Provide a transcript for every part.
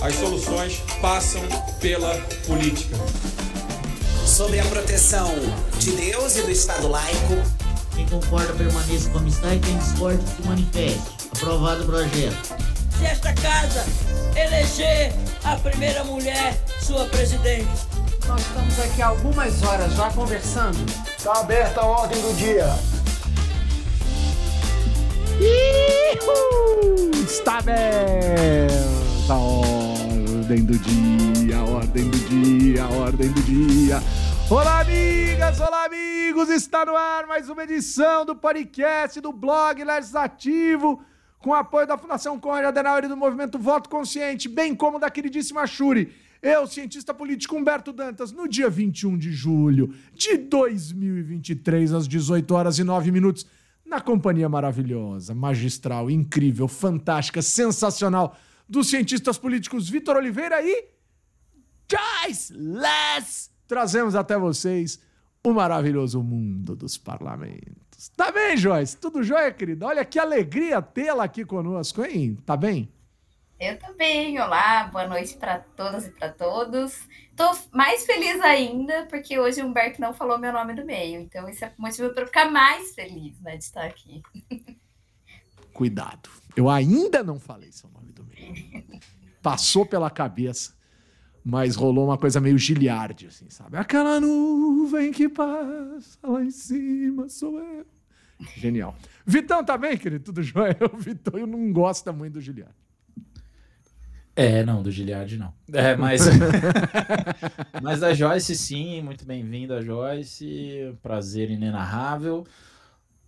As soluções passam pela política. Sobre a proteção de Deus e do Estado laico. Quem concorda permaneça como está e quem discorda se manifeste. Aprovado o projeto. Se esta casa eleger a primeira mulher sua presidente. Nós estamos aqui há algumas horas já conversando. Está aberta a ordem do dia. Ihu! Está aberta a ordem do dia, a ordem do dia, a ordem do dia. Olá, amigas, olá, amigos! Está no ar mais uma edição do podcast do blog Legislativo, com apoio da Fundação Conrad Adenauer e do Movimento Voto Consciente, bem como da queridíssima Shuri. Eu, cientista político Humberto Dantas, no dia 21 de julho de 2023, às 18 horas e 9 minutos na companhia maravilhosa, magistral, incrível, fantástica, sensacional dos cientistas políticos Vitor Oliveira e Joyce Less. Trazemos até vocês o maravilhoso mundo dos parlamentos. Tá bem, Joyce? Tudo jóia, querida? Olha que alegria tê-la aqui conosco, hein? Tá bem? Eu também. Olá, boa noite para todas e para todos. Tô mais feliz ainda porque hoje o Humberto não falou meu nome do meio, então isso é motivo para ficar mais feliz, né, de estar aqui. Cuidado. Eu ainda não falei seu nome. Passou pela cabeça, mas rolou uma coisa meio giliarde, assim, sabe? Aquela nuvem que passa lá em cima sou eu. Genial. Vitão, tá bem, querido? Tudo jóia? O Vitão não gosta muito do Giliardi. É, não, do Giliard não. É, mas. mas a Joyce, sim, muito bem-vinda, Joyce. Prazer inenarrável.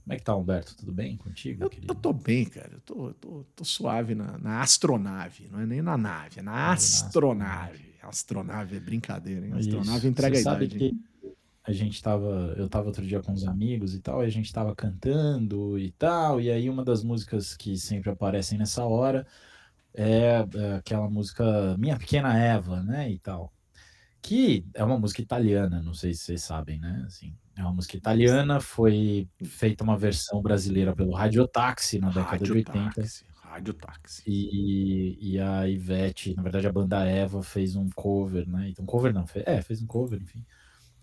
Como é que tá, Humberto? Tudo bem contigo? Eu, eu tô bem, cara. Eu tô, eu tô, tô suave na, na, astronave. Não é nem na nave, é na astronave. Astronave é brincadeira, hein? Astronave Isso. entrega Você a idade. Sabe que a gente tava. Eu tava outro dia com os amigos e tal, e a gente tava cantando e tal. E aí, uma das músicas que sempre aparecem nessa hora é, é aquela música Minha Pequena Eva, né, e tal. Que é uma música italiana, não sei se vocês sabem, né, assim. É uma música italiana, foi feita uma versão brasileira pelo Radiotaxi na década de 80. Taxi, Rádio Táxi. E, e a Ivete, na verdade a banda Eva fez um cover, né? Então, cover não, fez, é, fez um cover, enfim.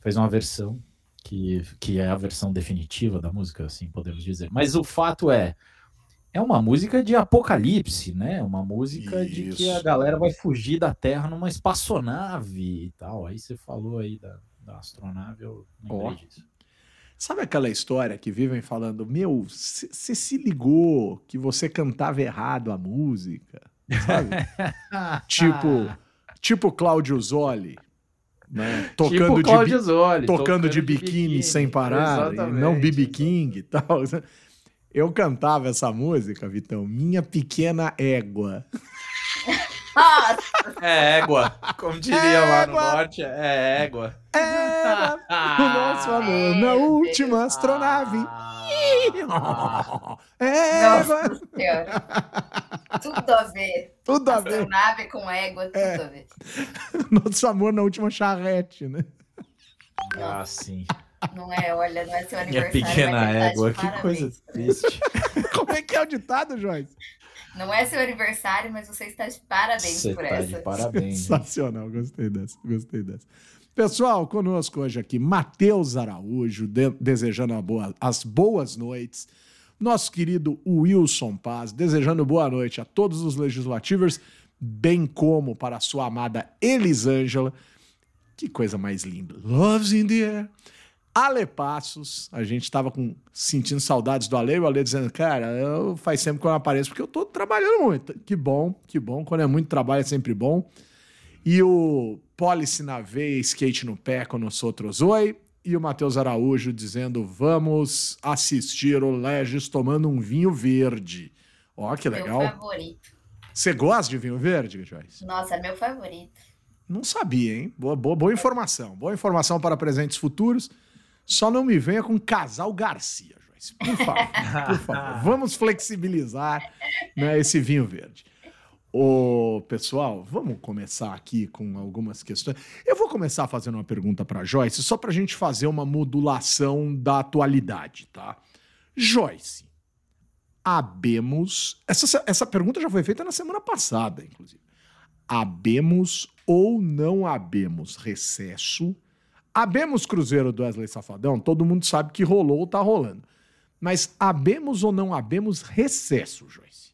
Fez uma versão que, que é a versão definitiva da música, assim podemos dizer. Mas o fato é, é uma música de apocalipse, né? Uma música Isso. de que a galera vai fugir da Terra numa espaçonave e tal. Aí você falou aí da, da astronave, eu lembrei oh. disso. Sabe aquela história que vivem falando, meu, você se ligou que você cantava errado a música, sabe? tipo, tipo Cláudio Zoli, né? Tocando, tipo de, Zoli, tocando, tocando de, biquíni biquíni sem parar, não BB King e tal. Eu cantava essa música, Vitão, Minha Pequena Égua. É égua, como diria égua. lá no norte, é égua. Égua, o nosso amor na última astronave. égua. Nossa senhora. Tudo a ver. Tudo a ver. Astronave com égua, tudo é. a ver. Nosso amor na última charrete, né? Ah, sim. Não é, olha, não é seu aniversário. Minha pequena égua, que coisa triste. Como é que é o ditado, Joyce? Não é seu aniversário, mas você está de parabéns você por tá essa. De parabéns. Sensacional, gostei dessa, gostei dessa. Pessoal, conosco hoje aqui, Matheus Araújo, de, desejando boa, as boas noites. Nosso querido Wilson Paz, desejando boa noite a todos os legislativos, bem como para a sua amada Elisângela. Que coisa mais linda. Loves in the air. Ale Passos, a gente estava sentindo saudades do Ale, o Ale dizendo, cara, eu, faz sempre que eu apareço, porque eu estou trabalhando muito. Que bom, que bom, quando é muito trabalho é sempre bom. E o Policy na veia, skate no pé com os outros oi. E o Matheus Araújo dizendo, vamos assistir o Legis tomando um vinho verde. Ó, que legal. Meu favorito. Você gosta de vinho verde, Joyce? Nossa, é meu favorito. Não sabia, hein? Boa, boa, boa informação. Boa informação para presentes futuros. Só não me venha com Casal Garcia, Joyce. Por favor, por favor. Vamos flexibilizar né, esse vinho verde. Ô, pessoal, vamos começar aqui com algumas questões. Eu vou começar fazendo uma pergunta para Joyce, só para a gente fazer uma modulação da atualidade, tá? Joyce, habemos. Essa, essa pergunta já foi feita na semana passada, inclusive. Abemos ou não abemos recesso? Abemos Cruzeiro do Wesley Safadão? Todo mundo sabe que rolou ou tá rolando. Mas abemos ou não abemos recesso, Joyce?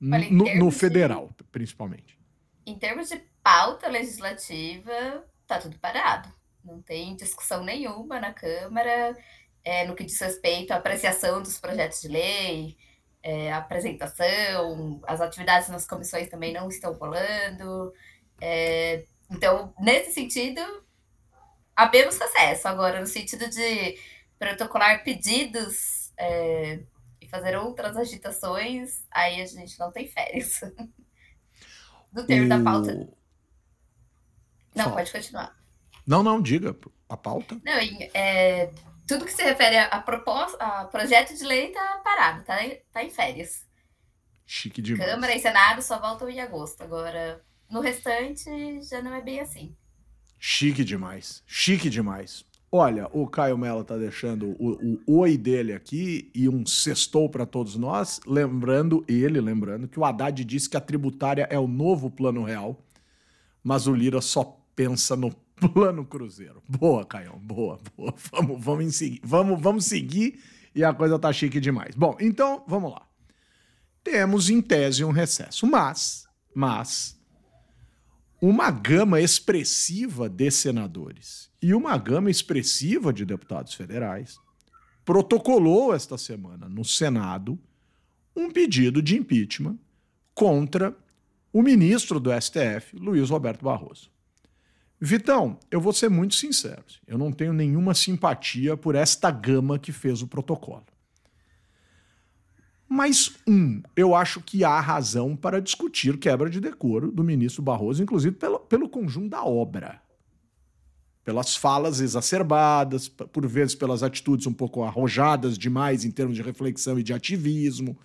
Olha, no, no termos de- federal, principalmente. Em termos de pauta legislativa, tá tudo parado. Não tem discussão nenhuma na Câmara é, no que diz respeito à apreciação dos projetos de lei, é, a apresentação, as atividades nas comissões também não estão rolando. É, então, nesse sentido, abemos acesso. Agora, no sentido de protocolar pedidos é, e fazer outras agitações, aí a gente não tem férias. Do termo da pauta. O- Não, Fala. pode continuar. Não, não, diga. A pauta? Não, é, tudo que se refere a, proposta, a projeto de lei tá parado, tá, tá em férias. Chique demais. Câmara e Senado só voltam em agosto. Agora, no restante, já não é bem assim. Chique demais. Chique demais. Olha, o Caio Mello tá deixando o, o oi dele aqui e um sextou para todos nós, lembrando ele, lembrando que o Haddad disse que a tributária é o novo plano real, mas o Lira só pensa no plano cruzeiro. Boa, Caio, boa, boa. Vamos, vamos, em segui- vamos, vamos seguir e a coisa tá chique demais. Bom, então, vamos lá. Temos em tese um recesso, mas, mas uma gama expressiva de senadores e uma gama expressiva de deputados federais protocolou esta semana no Senado um pedido de impeachment contra o ministro do STF, Luiz Roberto Barroso. Vitão, eu vou ser muito sincero, eu não tenho nenhuma simpatia por esta gama que fez o protocolo. Mas, um, eu acho que há razão para discutir quebra de decoro do ministro Barroso, inclusive pelo, pelo conjunto da obra. Pelas falas exacerbadas, por vezes pelas atitudes um pouco arrojadas demais em termos de reflexão e de ativismo.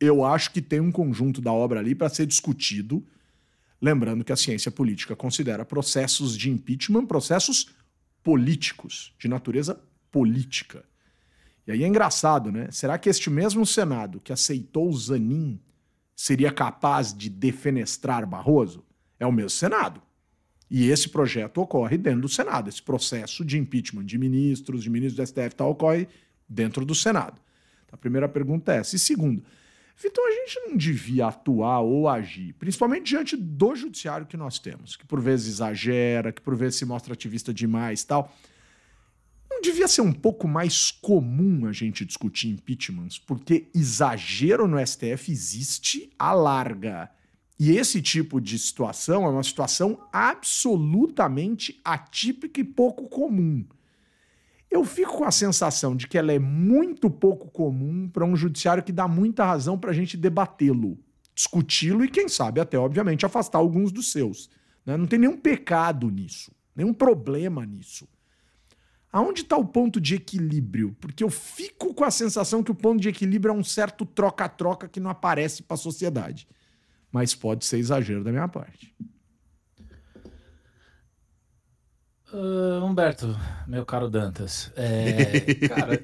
Eu acho que tem um conjunto da obra ali para ser discutido. Lembrando que a ciência política considera processos de impeachment processos políticos, de natureza política. E aí é engraçado, né? Será que este mesmo Senado que aceitou o Zanin seria capaz de defenestrar Barroso? É o mesmo Senado. E esse projeto ocorre dentro do Senado. Esse processo de impeachment de ministros, de ministros do STF, tal, ocorre dentro do Senado. A primeira pergunta é essa. E segundo, Vitor, a gente não devia atuar ou agir, principalmente diante do judiciário que nós temos, que por vezes exagera, que por vezes se mostra ativista demais tal. Devia ser um pouco mais comum a gente discutir impeachments, porque exagero no STF existe à larga. E esse tipo de situação é uma situação absolutamente atípica e pouco comum. Eu fico com a sensação de que ela é muito pouco comum para um judiciário que dá muita razão para a gente debatê-lo, discuti-lo e, quem sabe, até, obviamente, afastar alguns dos seus. né? Não tem nenhum pecado nisso, nenhum problema nisso. Aonde está o ponto de equilíbrio? Porque eu fico com a sensação que o ponto de equilíbrio é um certo troca-troca que não aparece para a sociedade. Mas pode ser exagero da minha parte. Ah, Humberto, meu caro Dantas, é, cara,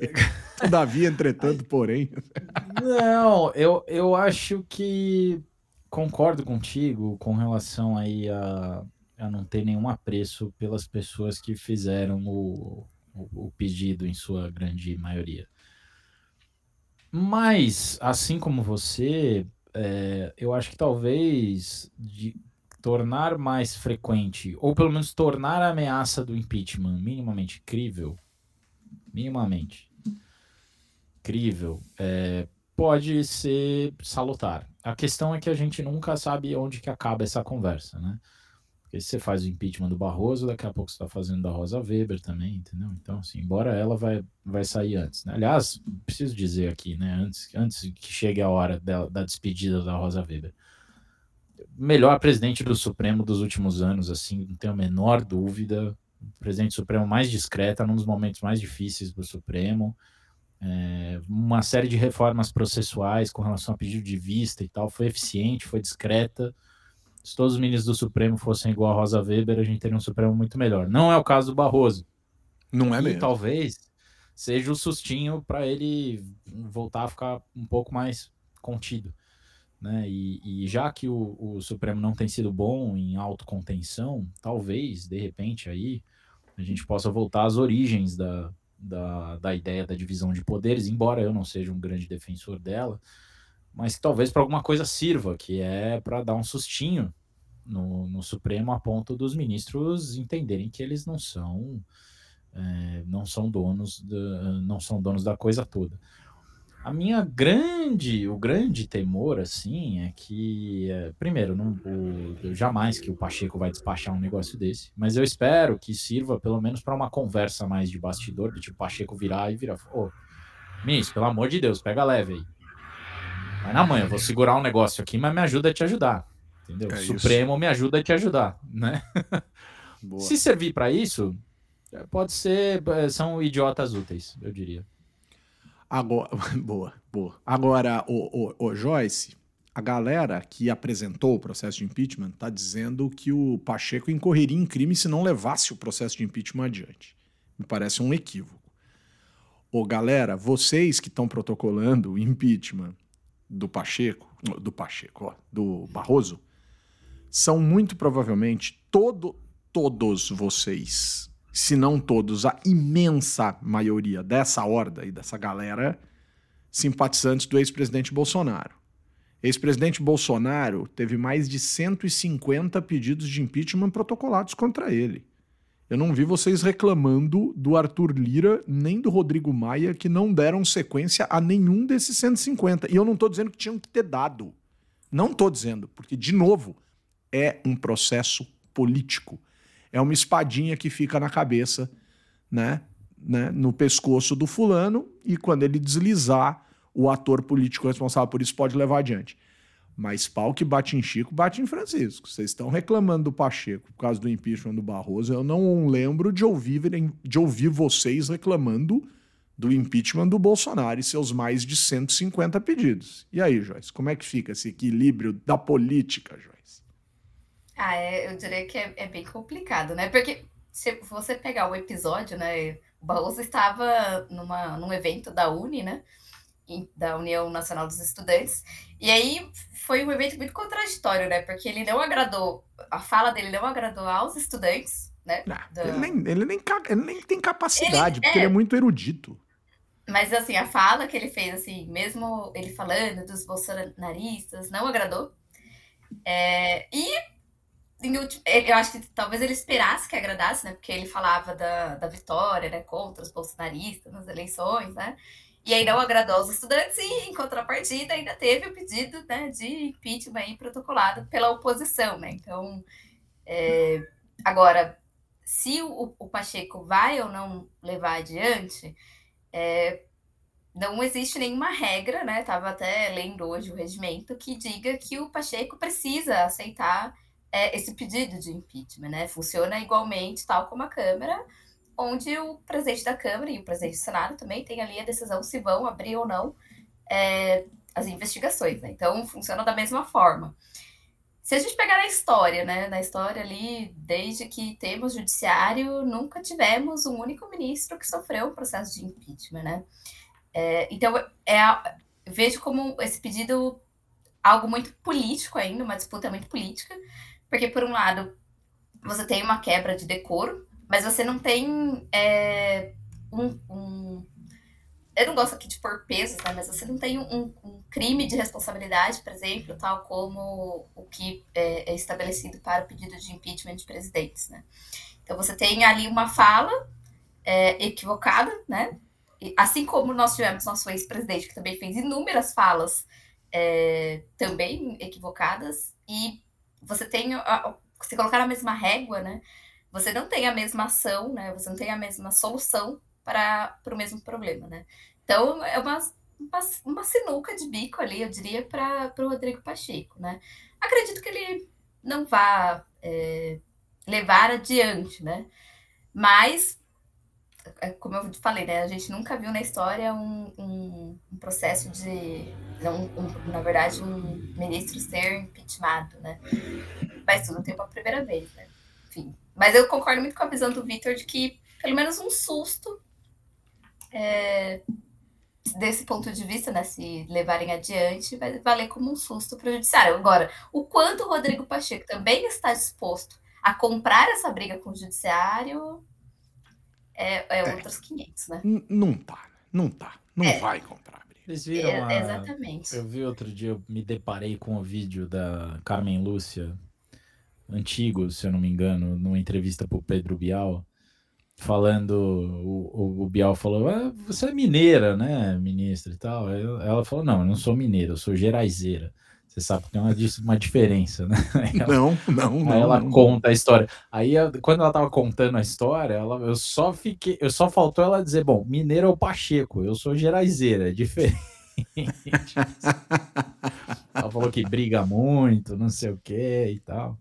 Todavia, entretanto, porém. não, eu, eu acho que concordo contigo com relação aí a, a não ter nenhum apreço pelas pessoas que fizeram o, o, pedido em sua grande maioria. Mas, assim como você, é, eu acho que talvez de tornar mais frequente, ou pelo menos tornar a ameaça do impeachment minimamente crível, minimamente crível, é, pode ser salutar. A questão é que a gente nunca sabe onde que acaba essa conversa, né? Porque se você faz o impeachment do Barroso, daqui a pouco você está fazendo da Rosa Weber também, entendeu? Então, assim, embora ela vai, vai sair antes. Né? Aliás, preciso dizer aqui, né? Antes, antes que chegue a hora dela- da despedida da Rosa Weber. Melhor presidente do Supremo dos últimos anos, assim, não tenho a menor dúvida. Presidente Supremo mais discreta, num dos momentos mais difíceis do Supremo. É, uma série de reformas processuais com relação a pedido de vista e tal, foi eficiente, foi discreta. Se todos os ministros do Supremo fossem igual a Rosa Weber, a gente teria um Supremo muito melhor. Não é o caso do Barroso. Não é e mesmo. talvez seja o sustinho para ele voltar a ficar um pouco mais contido. Né? E, e já que o, o, Supremo não tem sido bom em autocontenção, talvez, de repente, aí a gente possa voltar às origens da, da, da ideia da divisão de poderes, embora eu não seja um grande defensor dela, mas que talvez para alguma coisa sirva, que é para dar um sustinho no, no, Supremo a ponto dos ministros entenderem que eles não são é, não são donos não são donos da coisa toda. A minha grande, o grande temor, assim, é que, é, primeiro, não, o, jamais que o Pacheco vai despachar um negócio desse, mas eu espero que sirva pelo menos para uma conversa mais de bastidor, de tipo, Pacheco virar e virar, ô, oh, Miss, pelo amor de Deus, pega leve aí. Vai na manhã, vou segurar um negócio aqui, mas me ajuda a te ajudar, entendeu? É Supremo isso. me ajuda a te ajudar, né? Se servir para isso, pode ser, é, são idiotas úteis, eu diria. Agora, boa, boa. Agora, o, o, o, Joyce, a galera que apresentou o processo de impeachment está dizendo que o Pacheco incorreria em crime se não levasse o processo de impeachment adiante. Me parece um equívoco. Ô, galera, vocês que estão protocolando o impeachment do Pacheco, do Pacheco, ó, do Barroso, são muito provavelmente todo, todos vocês se não todos, a imensa maioria dessa horda e dessa galera simpatizantes do ex-presidente Bolsonaro. Ex-presidente Bolsonaro teve mais de 150 pedidos de impeachment protocolados contra ele. Eu não vi vocês reclamando do Arthur Lira nem do Rodrigo Maia que não deram sequência a nenhum desses 150. E eu não estou dizendo que tinham que ter dado. Não estou dizendo, porque, de novo, é um processo político é uma espadinha que fica na cabeça, né, né, no pescoço do fulano, e quando ele deslizar, o ator político responsável por isso pode levar adiante. Mas pau que bate em Chico, bate em Francisco. Vocês estão reclamando do Pacheco por causa do impeachment do Barroso. Eu não lembro de ouvir, de ouvir vocês reclamando do impeachment do Bolsonaro e seus mais de 150 pedidos. E aí, Joyce, como é que fica esse equilíbrio da política, Joyce? Ah, é, eu diria que é, é, bem complicado, né? Porque se você pegar o episódio, né? O Barroso estava numa, num evento da Uni, né? Da União Nacional dos Estudantes. E aí foi um evento muito contraditório, né? Porque ele não agradou, a fala dele não agradou aos estudantes, né? Não, do... ele, nem, ele, nem, ele nem tem capacidade, ele, porque é... ele é muito erudito. Mas, assim, a fala que ele fez, assim, mesmo ele falando dos bolsonaristas, não agradou. É, e eu acho que talvez ele esperasse que agradasse, né? Porque ele falava da, da vitória, né? Contra os bolsonaristas nas eleições, né? E aí não agradou aos estudantes e, em contrapartida, ainda teve o pedido né, de impeachment protocolado pela oposição, né? Então, é, agora, se o, o, Pacheco vai ou não levar adiante, é, não existe nenhuma regra, né? Tava até lendo hoje o regimento que diga que o Pacheco precisa aceitar é, esse pedido de impeachment, né? Funciona igualmente, tal como a Câmara, onde o presidente da Câmara e o presidente do Senado também tem ali a decisão se vão abrir ou não é, as investigações, né? Então, funciona da mesma forma. Se a gente pegar na história, né? Na história ali, desde que temos judiciário, nunca tivemos um único ministro que sofreu um processo de impeachment, né? É, então, é, vejo como esse pedido algo muito político ainda, uma disputa muito política, porque, por um lado, você tem uma quebra de decoro, mas você não tem é, um, um, Eu não gosto aqui de pôr pesos, né? Mas você não tem um, um crime de responsabilidade, por exemplo, tal como o que é, é estabelecido para o pedido de impeachment de presidentes, né? Então você tem ali uma fala é, equivocada, né? E, assim como nós tivemos nosso ex-presidente, que também fez inúmeras falas é, também equivocadas, e você tem a, se colocar na mesma régua, né? Você não tem a mesma ação, né? Você não tem a mesma solução para, o mesmo problema, né? Então é uma, uma, uma sinuca de bico ali, eu diria, para o Rodrigo Pacheco, né? Acredito que ele não vá é, levar adiante, né? Mas, é, como eu falei, né? A gente nunca viu na história um, um, um processo de um, na verdade, um ministro ser impeachmentado, né? Mas tudo tem uma primeira vez, né? Enfim. Mas eu concordo muito com a visão do Vitor de que pelo menos um susto é, desse ponto de vista, né, se levarem adiante, vai valer como um susto para o judiciário. Agora, o quanto o Rodrigo Pacheco também está disposto a comprar essa briga com o judiciário é, é, é. outros 500, né? Não tá, não tá, não é. vai comprar. Vocês viram é, a... Exatamente. Eu vi outro dia, eu me deparei com o vídeo da Carmen Lúcia, antigo, se eu não me engano, numa entrevista pro Pedro Bial, falando, o, o, o Bial falou, ah, você é mineira, né, ministra e tal. Ela falou, não, eu não sou mineira, eu sou geraizeira. Você sabe que tem uma, uma diferença, né? Ela, não, não, não. Aí ela não, conta a história. Aí, quando ela tava contando a história, ela, eu só fiquei, eu só faltou ela dizer, bom, mineiro é o Pacheco, eu sou geraizeira, é diferente. ela falou que briga muito, não sei o que e tal.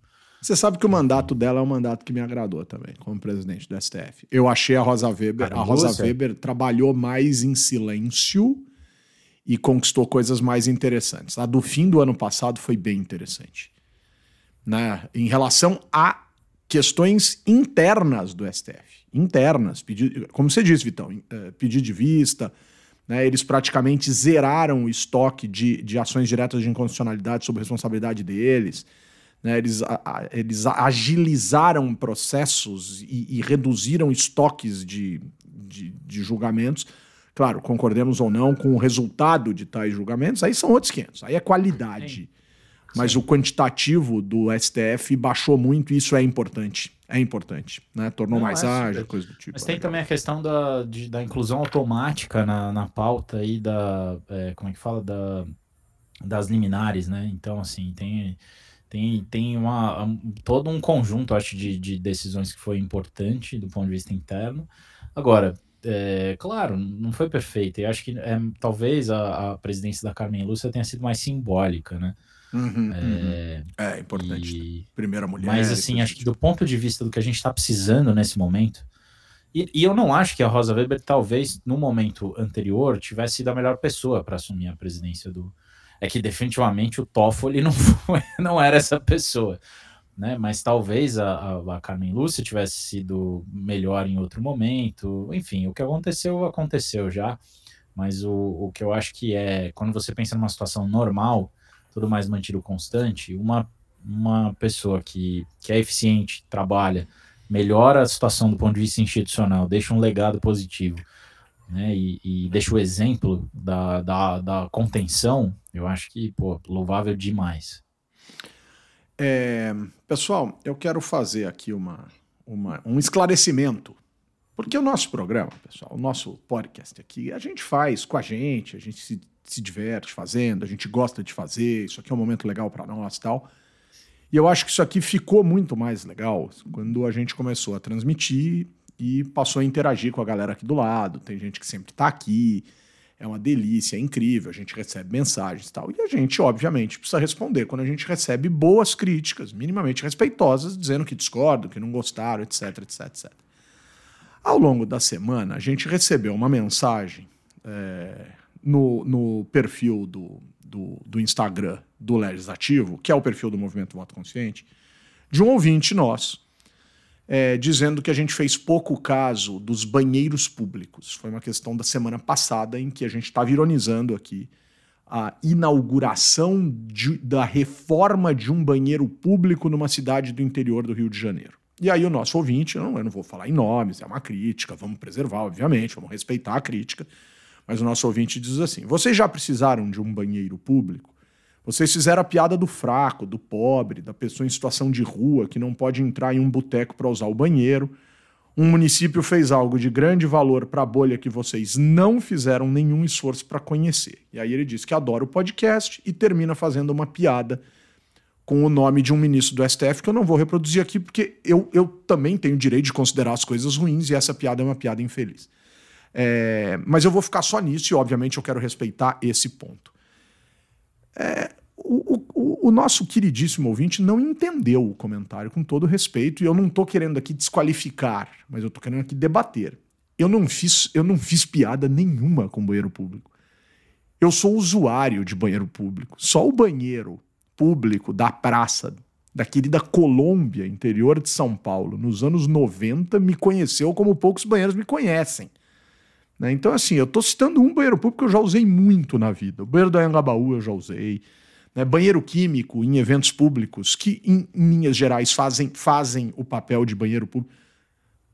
Você sabe que o mandato dela é um mandato que me agradou também, como presidente do STF. Eu achei a Rosa Weber. a Rosa Weber trabalhou mais em silêncio e conquistou coisas mais interessantes. A do fim do ano passado foi bem interessante. Né? Em relação a questões internas do STF. Internas. Pedi, como você disse, Vitão, eh, pedir de vista. Né? Eles praticamente zeraram o estoque de, de ações diretas de inconstitucionalidade sob responsabilidade deles. Né? Eles, a, eles agilizaram processos e, e reduziram estoques de, de, de, julgamentos. Claro, concordemos ou não com o resultado de tais julgamentos, aí são outros 500, aí é qualidade. Mas Sim. o quantitativo do STF baixou muito e isso é importante. É importante, né? Tornou não, mais é ágil, coisa do tipo. Mas tem também a questão da, de, da inclusão automática na, na pauta aí da. É, como é que fala? Da, das liminares, né? Então, assim, tem tem, tem uma, um, todo um conjunto, acho, de, de decisões que foi importante do ponto de vista interno. Agora, é, claro, não foi perfeita. E acho que é, talvez a, a, presidência da Carmen Lúcia tenha sido mais simbólica, né? Uhum, é, uhum. é, importante. E, Primeira mulher. Mas, assim, acho que do ponto de vista do que a gente está precisando nesse momento. E, e, eu não acho que a Rosa Weber, talvez, no momento anterior, tivesse sido a melhor pessoa para assumir a presidência do, é que definitivamente o Toffoli não, foi, não era essa pessoa. Né? Mas talvez a, a, Carmen Lúcia tivesse sido melhor em outro momento. Enfim, o que aconteceu, aconteceu já. Mas o, o que eu acho que é, quando você pensa numa situação normal, tudo mais mantido constante, uma, uma pessoa que, que é eficiente, trabalha, melhora a situação do ponto de vista institucional, deixa um legado positivo né, e, e deixa o exemplo da, da, da, contenção, eu acho que, pô, louvável demais. É, pessoal, eu quero fazer aqui uma, uma, um esclarecimento. Porque o nosso programa, pessoal, o nosso podcast aqui, a gente faz com a gente, a gente se, se diverte fazendo, a gente gosta de fazer, isso aqui é um momento legal para nós tal. E eu acho que isso aqui ficou muito mais legal quando a gente começou a transmitir e passou a interagir com a galera aqui do lado. Tem gente que sempre está aqui, é uma delícia, é incrível, a gente recebe mensagens e tal. E a gente, obviamente, precisa responder quando a gente recebe boas críticas, minimamente respeitosas, dizendo que discordam, que não gostaram, etc, etc, etc. Ao longo da semana, a gente recebeu uma mensagem é, no, no perfil do, do, do Instagram do Legislativo, que é o perfil do Movimento Voto Consciente, de um ouvinte nosso, é, dizendo que a gente fez pouco caso dos banheiros públicos. Foi uma questão da semana passada em que a gente estava ironizando aqui a inauguração de, da reforma de um banheiro público numa cidade do interior do Rio de Janeiro. E aí o nosso ouvinte, não, eu não vou falar em nomes, é uma crítica, vamos preservar, obviamente, vamos respeitar a crítica, mas o nosso ouvinte diz assim: vocês já precisaram de um banheiro público? Vocês fizeram a piada do fraco, do pobre, da pessoa em situação de rua que não pode entrar em um boteco para usar o banheiro. Um município fez algo de grande valor para a bolha que vocês não fizeram nenhum esforço para conhecer. E aí ele diz que adora o podcast e termina fazendo uma piada com o nome de um ministro do STF que eu não vou reproduzir aqui porque eu, eu também tenho direito de considerar as coisas ruins e essa piada é uma piada infeliz. É, mas eu vou ficar só nisso e, obviamente, eu quero respeitar esse ponto. É, o, o, o, nosso queridíssimo ouvinte não entendeu o comentário, com todo respeito, e eu não estou querendo aqui desqualificar, mas eu estou querendo aqui debater. Eu não fiz, eu não fiz piada nenhuma com banheiro público. Eu sou usuário de banheiro público. Só o banheiro público da praça da querida Colômbia, interior de São Paulo, nos anos 90, me conheceu como poucos banheiros me conhecem. Né? Então, assim, eu tô citando um banheiro público que eu já usei muito na vida. O banheiro da Angabaú eu já usei. Né? Banheiro químico em eventos públicos, que em, em linhas gerais fazem, fazem o papel de banheiro público.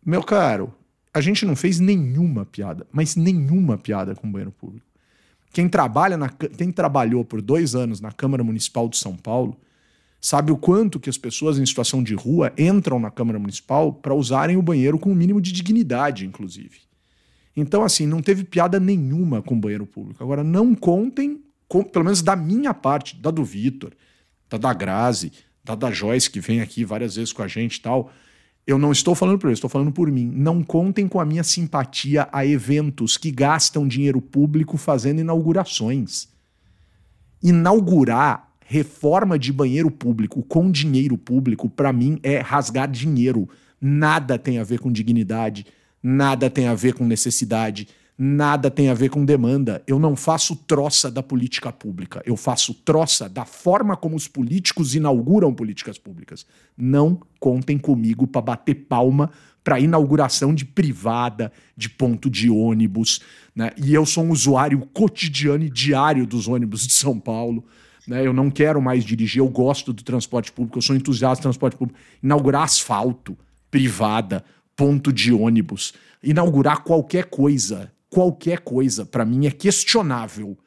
Meu caro, a gente não fez nenhuma piada, mas nenhuma piada com banheiro público. Quem trabalha na, quem trabalhou por dois anos na Câmara Municipal de São Paulo sabe o quanto que as pessoas em situação de rua entram na Câmara Municipal para usarem o banheiro com o mínimo de dignidade, inclusive. Então, assim, não teve piada nenhuma com banheiro público. Agora, não contem, com, pelo menos da minha parte, da do Vitor, da da Grazi, da da Joyce, que vem aqui várias vezes com a gente e tal. Eu não estou falando por eles, estou falando por mim. Não contem com a minha simpatia a eventos que gastam dinheiro público fazendo inaugurações. Inaugurar reforma de banheiro público com dinheiro público, para mim, é rasgar dinheiro. Nada tem a ver com dignidade, nada tem a ver com necessidade, nada tem a ver com demanda. Eu não faço troça da política pública, eu faço troça da forma como os políticos inauguram políticas públicas. Não contem comigo para bater palma para inauguração de privada, de ponto de ônibus, né? E eu sou um usuário cotidiano e diário dos ônibus de São Paulo. Né? Eu não quero mais dirigir, eu gosto do transporte público, eu sou entusiasta do transporte público. Inaugurar asfalto, privada, ponto de ônibus, inaugurar qualquer coisa, qualquer coisa, para mim é questionável.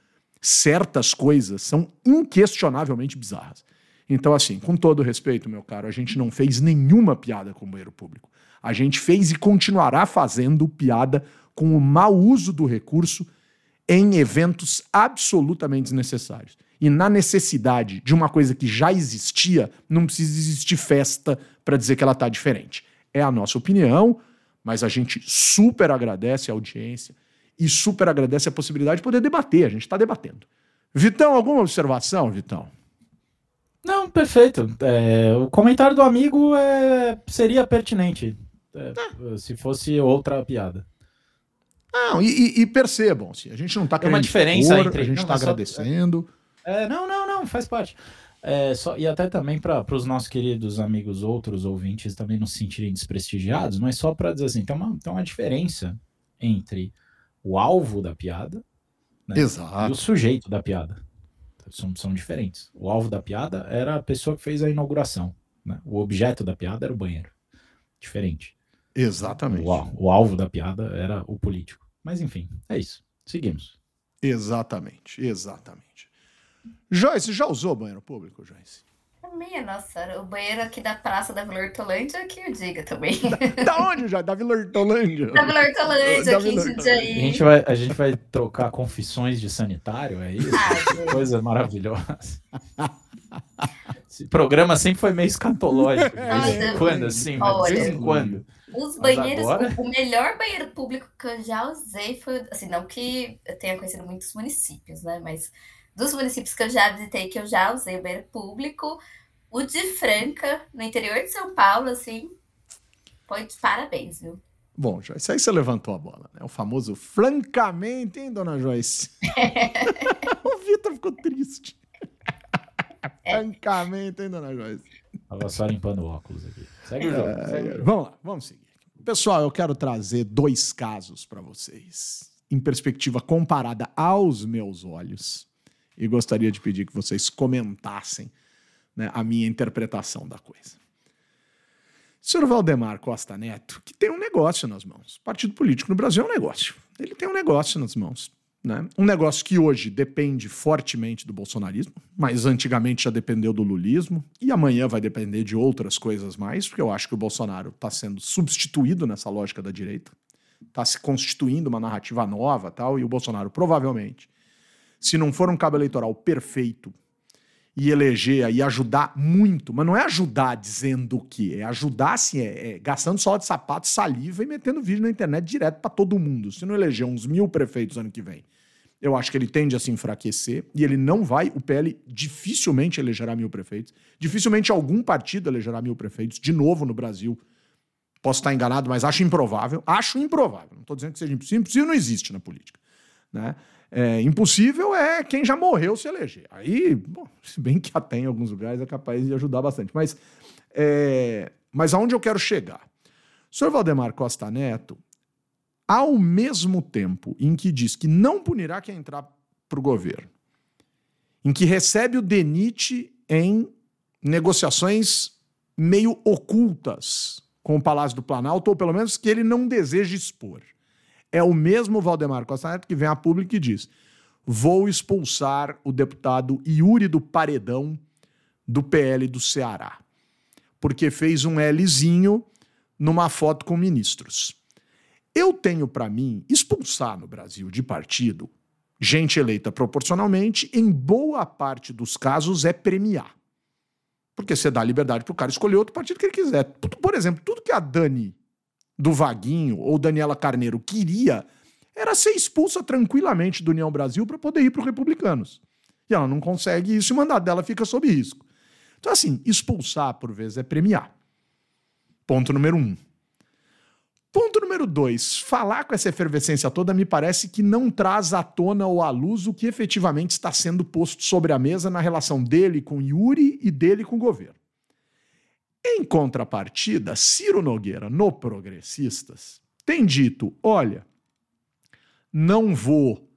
Certas coisas são inquestionavelmente bizarras. Então, assim, com todo respeito, meu caro, a gente não fez nenhuma piada com o banheiro público. A gente fez e continuará fazendo piada com o mau uso do recurso em eventos absolutamente desnecessários. E na necessidade de uma coisa que já existia, não precisa existir festa para dizer que ela está diferente. É a nossa opinião, mas a gente super agradece a audiência e super agradece a possibilidade de poder debater. A gente está debatendo. Vitão, alguma observação, Vitão? Não, perfeito. É, o comentário do amigo é, seria pertinente é, é. se fosse outra piada. Não, e, e, percebam, assim, a gente não está querendo. Tem uma diferença expor, entre. A gente está agradecendo. É, não, não, não, faz parte. É, só, e até também para os nossos queridos amigos, outros ouvintes, também não se sentirem desprestigiados, mas só para dizer assim: tem uma, tem uma diferença entre o alvo da piada né, Exato. e o sujeito da piada. São, são diferentes. O alvo da piada era a pessoa que fez a inauguração. Né? O objeto da piada era o banheiro. Diferente. Exatamente. O, o alvo da piada era o político. Mas enfim, é isso. Seguimos. Exatamente, exatamente. Joyce, já usou banheiro público, Joyce? Minha nossa, o banheiro aqui da Praça da Vila Hortolândia que eu diga também. Da, da onde já? Da Vila Hortolândia? Da Vila Hortolândia, da aqui em Jundiaí. A gente, vai, a gente vai trocar confissões de sanitário, é isso? Ah, Coisa maravilhosa. Esse programa sempre foi meio escatológico. De vez em quando, assim, mas de vez em quando. Os banheiros, agora... o, melhor banheiro público que eu já usei foi, assim, não que eu tenha conhecido muitos municípios, né? Mas dos municípios que eu já visitei, que eu já usei o banheiro público, o de Franca, no interior de São Paulo, assim, foi de parabéns, viu? Bom, Joyce, aí você levantou a bola, né? O famoso francamente, hein, dona Joyce? o Vitor ficou triste. É. Francamente, hein, dona Joyce? Tava só limpando o óculos aqui. Segue o jogo. É, segue o jogo. Vamos lá, vamos seguir. Pessoal, eu quero trazer dois casos para vocês, em perspectiva comparada aos meus olhos, e gostaria de pedir que vocês comentassem né, a minha interpretação da coisa. Senhor Valdemar Costa Neto, que tem um negócio nas mãos. Partido político no Brasil é um negócio. Ele tem um negócio nas mãos. Né? Um negócio que hoje depende fortemente do bolsonarismo, mas antigamente já dependeu do lulismo, e amanhã vai depender de outras coisas mais, porque eu acho que o Bolsonaro está sendo substituído nessa lógica da direita, está se constituindo uma narrativa nova tal, e o Bolsonaro provavelmente, se não for um cabo eleitoral perfeito e eleger e ajudar muito, mas não é ajudar dizendo o que, é ajudar assim, é, é gastando sola de sapato, saliva e metendo vídeo na internet direto para todo mundo. Se não eleger uns mil prefeitos ano que vem eu acho que ele tende a se enfraquecer e ele não vai. O PL dificilmente elegerá mil prefeitos. Dificilmente algum partido elegerá mil prefeitos, de novo no Brasil. Posso estar enganado, mas acho improvável. Acho improvável. Não estou dizendo que seja impossível. Impossível não existe na política. Né? É, impossível é quem já morreu se eleger. Aí, bom, se bem que até em alguns lugares é capaz de ajudar bastante. Mas, é, mas aonde eu quero chegar? O senhor Valdemar Costa Neto ao mesmo tempo em que diz que não punirá quem entrar para o governo, em que recebe o DENIT em negociações meio ocultas com o Palácio do Planalto, ou pelo menos que ele não deseja expor. É o mesmo Valdemar Costa Neto que vem a público e diz: vou expulsar o deputado Yuri do Paredão do PL do Ceará, porque fez um Lzinho numa foto com ministros. Eu tenho para mim expulsar no Brasil de partido gente eleita proporcionalmente, em boa parte dos casos é premiar. Porque você dá liberdade para o cara escolher outro partido que ele quiser. Por exemplo, tudo que a Dani do Vaguinho ou Daniela Carneiro queria era ser expulsa tranquilamente do União Brasil para poder ir para os republicanos. E ela não consegue isso e o mandato dela fica sob risco. Então, assim, expulsar por vezes é premiar. Ponto número um. Ponto número dois: falar com essa efervescência toda me parece que não traz à tona ou à luz o que efetivamente está sendo posto sobre a mesa na relação dele com Yuri e dele com o governo. Em contrapartida, Ciro Nogueira, no Progressistas, tem dito: olha, não vou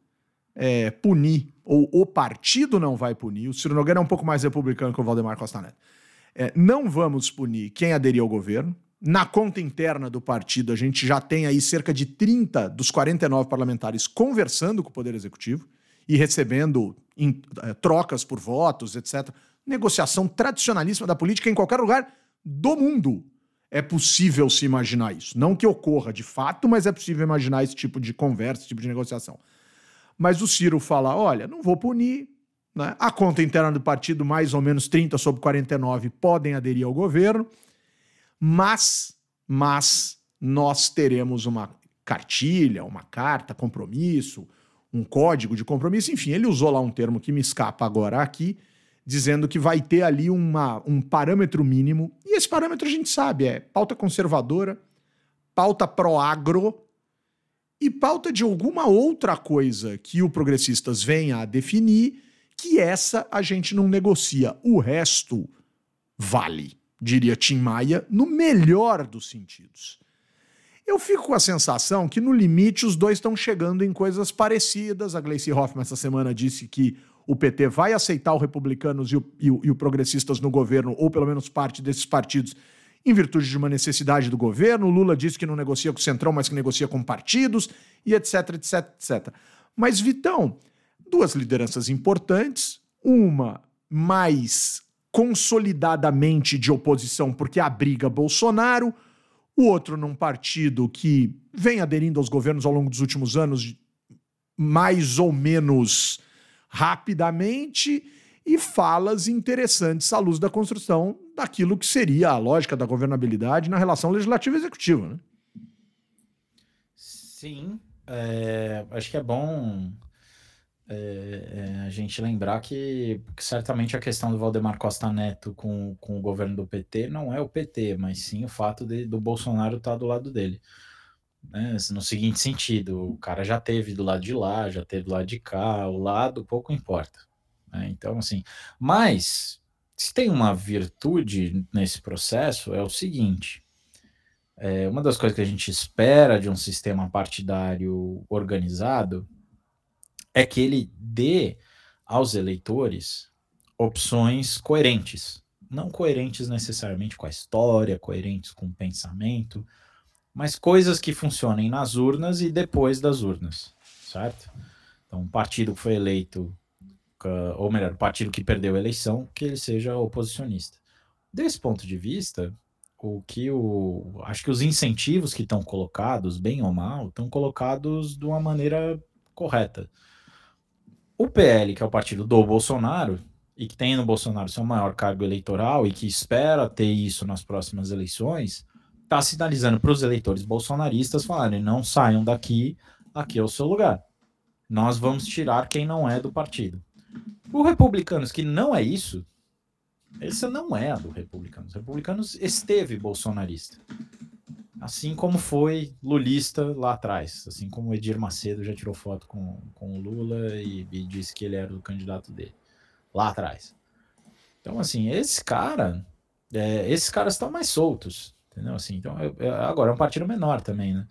é, punir, ou o partido não vai punir, o Ciro Nogueira é um pouco mais republicano que o Valdemar Costa Neto. É, não vamos punir quem aderiu ao governo. Na conta interna do partido, a gente já tem aí cerca de 30 dos 49 parlamentares conversando com o Poder Executivo e recebendo em, é, trocas por votos, etc. Negociação tradicionalíssima da política em qualquer lugar do mundo. É possível se imaginar isso. Não que ocorra de fato, mas é possível imaginar esse tipo de conversa, esse tipo de negociação. Mas o Ciro fala: olha, não vou punir. Né? A conta interna do partido, mais ou menos 30 sobre 49, podem aderir ao governo, mas, mas nós teremos uma cartilha, uma carta, compromisso, um código de compromisso, enfim, ele usou lá um termo que me escapa agora aqui, dizendo que vai ter ali uma, um parâmetro mínimo, e esse parâmetro a gente sabe, é pauta conservadora, pauta pró-agro e pauta de alguma outra coisa que o Progressistas venha a definir, que essa a gente não negocia. O resto vale, diria Tim Maia, no melhor dos sentidos. Eu fico com a sensação que, no limite, os dois estão chegando em coisas parecidas. A Gleice Hoffmann, essa semana, disse que o PT vai aceitar Republicanos e o, e, o, e o Progressistas no governo, ou pelo menos parte desses partidos, em virtude de uma necessidade do governo. O Lula disse que não negocia com o Centrão, mas que negocia com partidos, e etc, etc, etc. Mas, Vitão, duas lideranças importantes, uma mais consolidadamente de oposição, porque abriga Bolsonaro, o outro num partido que vem aderindo aos governos ao longo dos últimos anos, mais ou menos rapidamente e falas interessantes à luz da construção daquilo que seria a lógica da governabilidade na relação legislativa e executiva. Né? Sim, é, acho que é bom é, é, a gente lembrar que, que, certamente a questão do Valdemar Costa Neto com, com o governo do PT não é o PT, mas sim o fato de, do Bolsonaro estar do lado dele. Né? No seguinte sentido, o cara já teve do lado de lá, já teve do lado de cá, o lado pouco importa. Né? Então, assim, mas se tem uma virtude nesse processo é o seguinte: é, uma das coisas que a gente espera de um sistema partidário organizado é que ele dê aos eleitores opções coerentes, não coerentes necessariamente com a história, coerentes com o pensamento, mas coisas que funcionem nas urnas e depois das urnas, certo? Então, um partido que foi eleito, ou melhor, o partido que perdeu a eleição, que ele seja oposicionista. Desse ponto de vista, o que o acho que os incentivos que estão colocados, bem ou mal, estão colocados de uma maneira correta. O PL, que é o partido do Bolsonaro, e que tem no Bolsonaro seu maior cargo eleitoral e que espera ter isso nas próximas eleições, está sinalizando para os eleitores bolsonaristas falarem: não saiam daqui, aqui é o seu lugar. Nós vamos tirar quem não é do partido. O Republicanos, que não é isso, esse não é a do Republicanos. Republicanos esteve bolsonarista. Assim como foi lulista lá atrás. Assim como o Edir Macedo já tirou foto com, com o Lula e, e disse que ele era o candidato dele. Lá atrás. Então, assim, esse cara. É, esses caras estão mais soltos. Entendeu? Assim, então, eu, eu, agora é um partido menor também, né?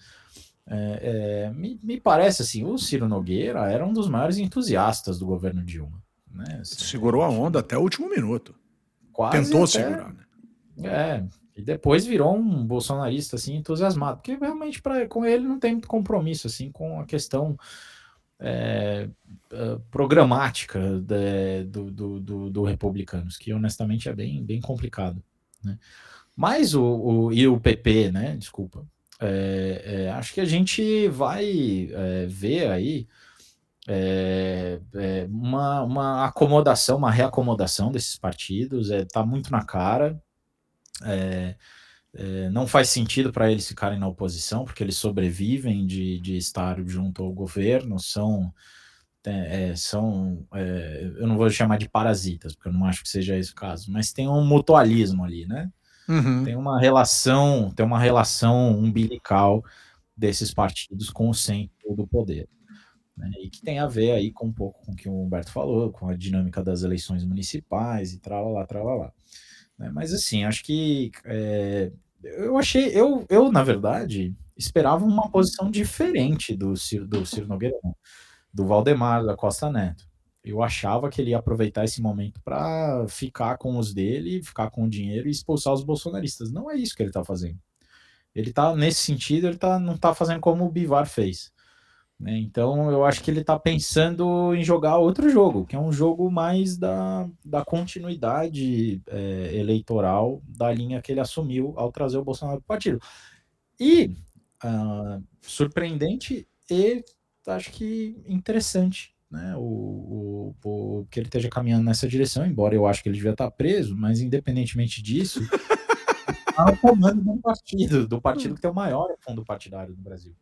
É, é, me, me, parece assim, o Ciro Nogueira era um dos maiores entusiastas do governo Dilma. Né? Assim, Segurou a onda até o último minuto. Tentou até, segurar, né? É, e depois virou um bolsonarista assim entusiasmado, porque realmente pra, com ele não tem muito compromisso assim com a questão é, é programática de, do, do, do, do, republicanos, que honestamente é bem, bem complicado. Né? Mas o, o, e o PP, né? Desculpa. É, é, acho que a gente vai é, ver aí é, é, uma, uma acomodação, uma reacomodação desses partidos. Está muito na cara. É, é, não faz sentido para eles ficarem na oposição, porque eles sobrevivem de, de estar junto ao governo, são. É, é são é, eu não vou chamar de parasitas, porque eu não acho que seja esse o caso, mas tem um mutualismo ali, né? Uhum. Tem uma relação, tem uma relação umbilical desses partidos com o centro do poder. Né? E que tem a ver aí com um pouco com o que o Humberto falou, com a dinâmica das eleições municipais e tralalá, tralalá. Né? Mas assim, acho que é, eu achei, eu, eu, na verdade, esperava uma posição diferente do Ciro, do Ciro Nogueira, do Valdemar, da Costa Neto. Eu achava que ele ia aproveitar esse momento para ficar com os dele, ficar com o dinheiro e expulsar os bolsonaristas. Não é isso que ele está fazendo. Ele está nesse sentido, ele tá, não está fazendo como o Bivar fez. Né? Então eu acho que ele está pensando em jogar outro jogo, que é um jogo mais da, da continuidade é, eleitoral da linha que ele assumiu ao trazer o Bolsonaro para o partido. E uh, surpreendente e acho que interessante né, o, o, o, que ele esteja caminhando nessa direção, embora eu acho que ele devia estar preso, mas independentemente disso, está no comando do partido, do partido que tem o maior fundo partidário no Brasil.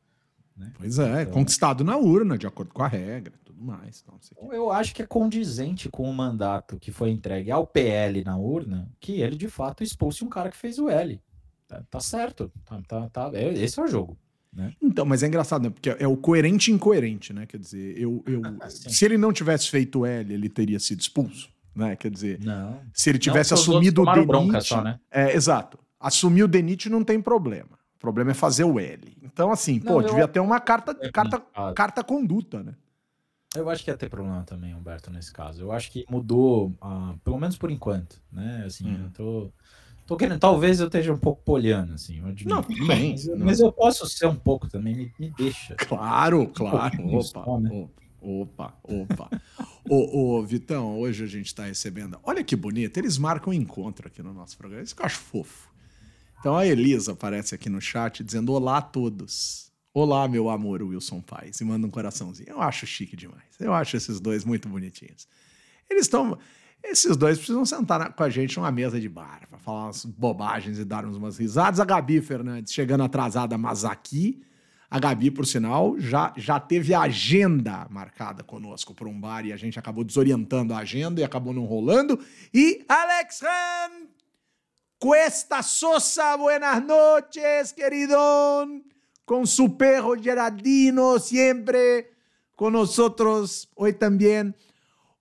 Né? Pois é, então, conquistado na urna, de acordo com a regra, tudo mais. Então, eu acho que é condizente com o mandato que foi entregue ao PL na urna, que ele de fato expulse um cara que fez o L. Tá, tá certo, tá, tá, tá, é, esse é o jogo. Né? Então, mas é engraçado, né? Porque é o coerente incoerente, né? Quer dizer, eu, eu se ele não tivesse feito o L, ele teria sido expulso, né? Quer dizer, não. se ele tivesse não, assumido o Denit, né? é exato. Assumir o Denit não tem problema. O problema é fazer o L. Então, assim, não, pô, eu... devia ter uma carta, é carta, carta conduta, né? Eu acho que ia ter problema também, Humberto, nesse caso. Eu acho que mudou, uh, pelo menos por enquanto, né? Assim, hum. eu tô, tô querendo, talvez eu esteja um pouco polhando, assim. Não, bem, mas, não. mas eu posso ser um pouco também, me, me deixa. Claro, claro. Um opa, né? opa, opa. ô, ô, Vitão, hoje a gente está recebendo. Olha que bonito, eles marcam encontro aqui no nosso programa. Isso que eu acho fofo. Então a Elisa aparece aqui no chat dizendo: Olá a todos. Olá, meu amor, Wilson Paz. E manda um coraçãozinho. Eu acho chique demais. Eu acho esses dois muito bonitinhos. Eles estão. Esses dois precisam sentar com a gente numa mesa de bar para falar umas bobagens e dar umas risadas. A Gabi Fernandes chegando atrasada, mas aqui. A Gabi, por sinal, já, já teve a agenda marcada conosco para um bar e a gente acabou desorientando a agenda e acabou não rolando. E Alex Han Cuesta Sosa, buenas noches, querido. Con su perro Gerardino siempre con nosotros hoy también.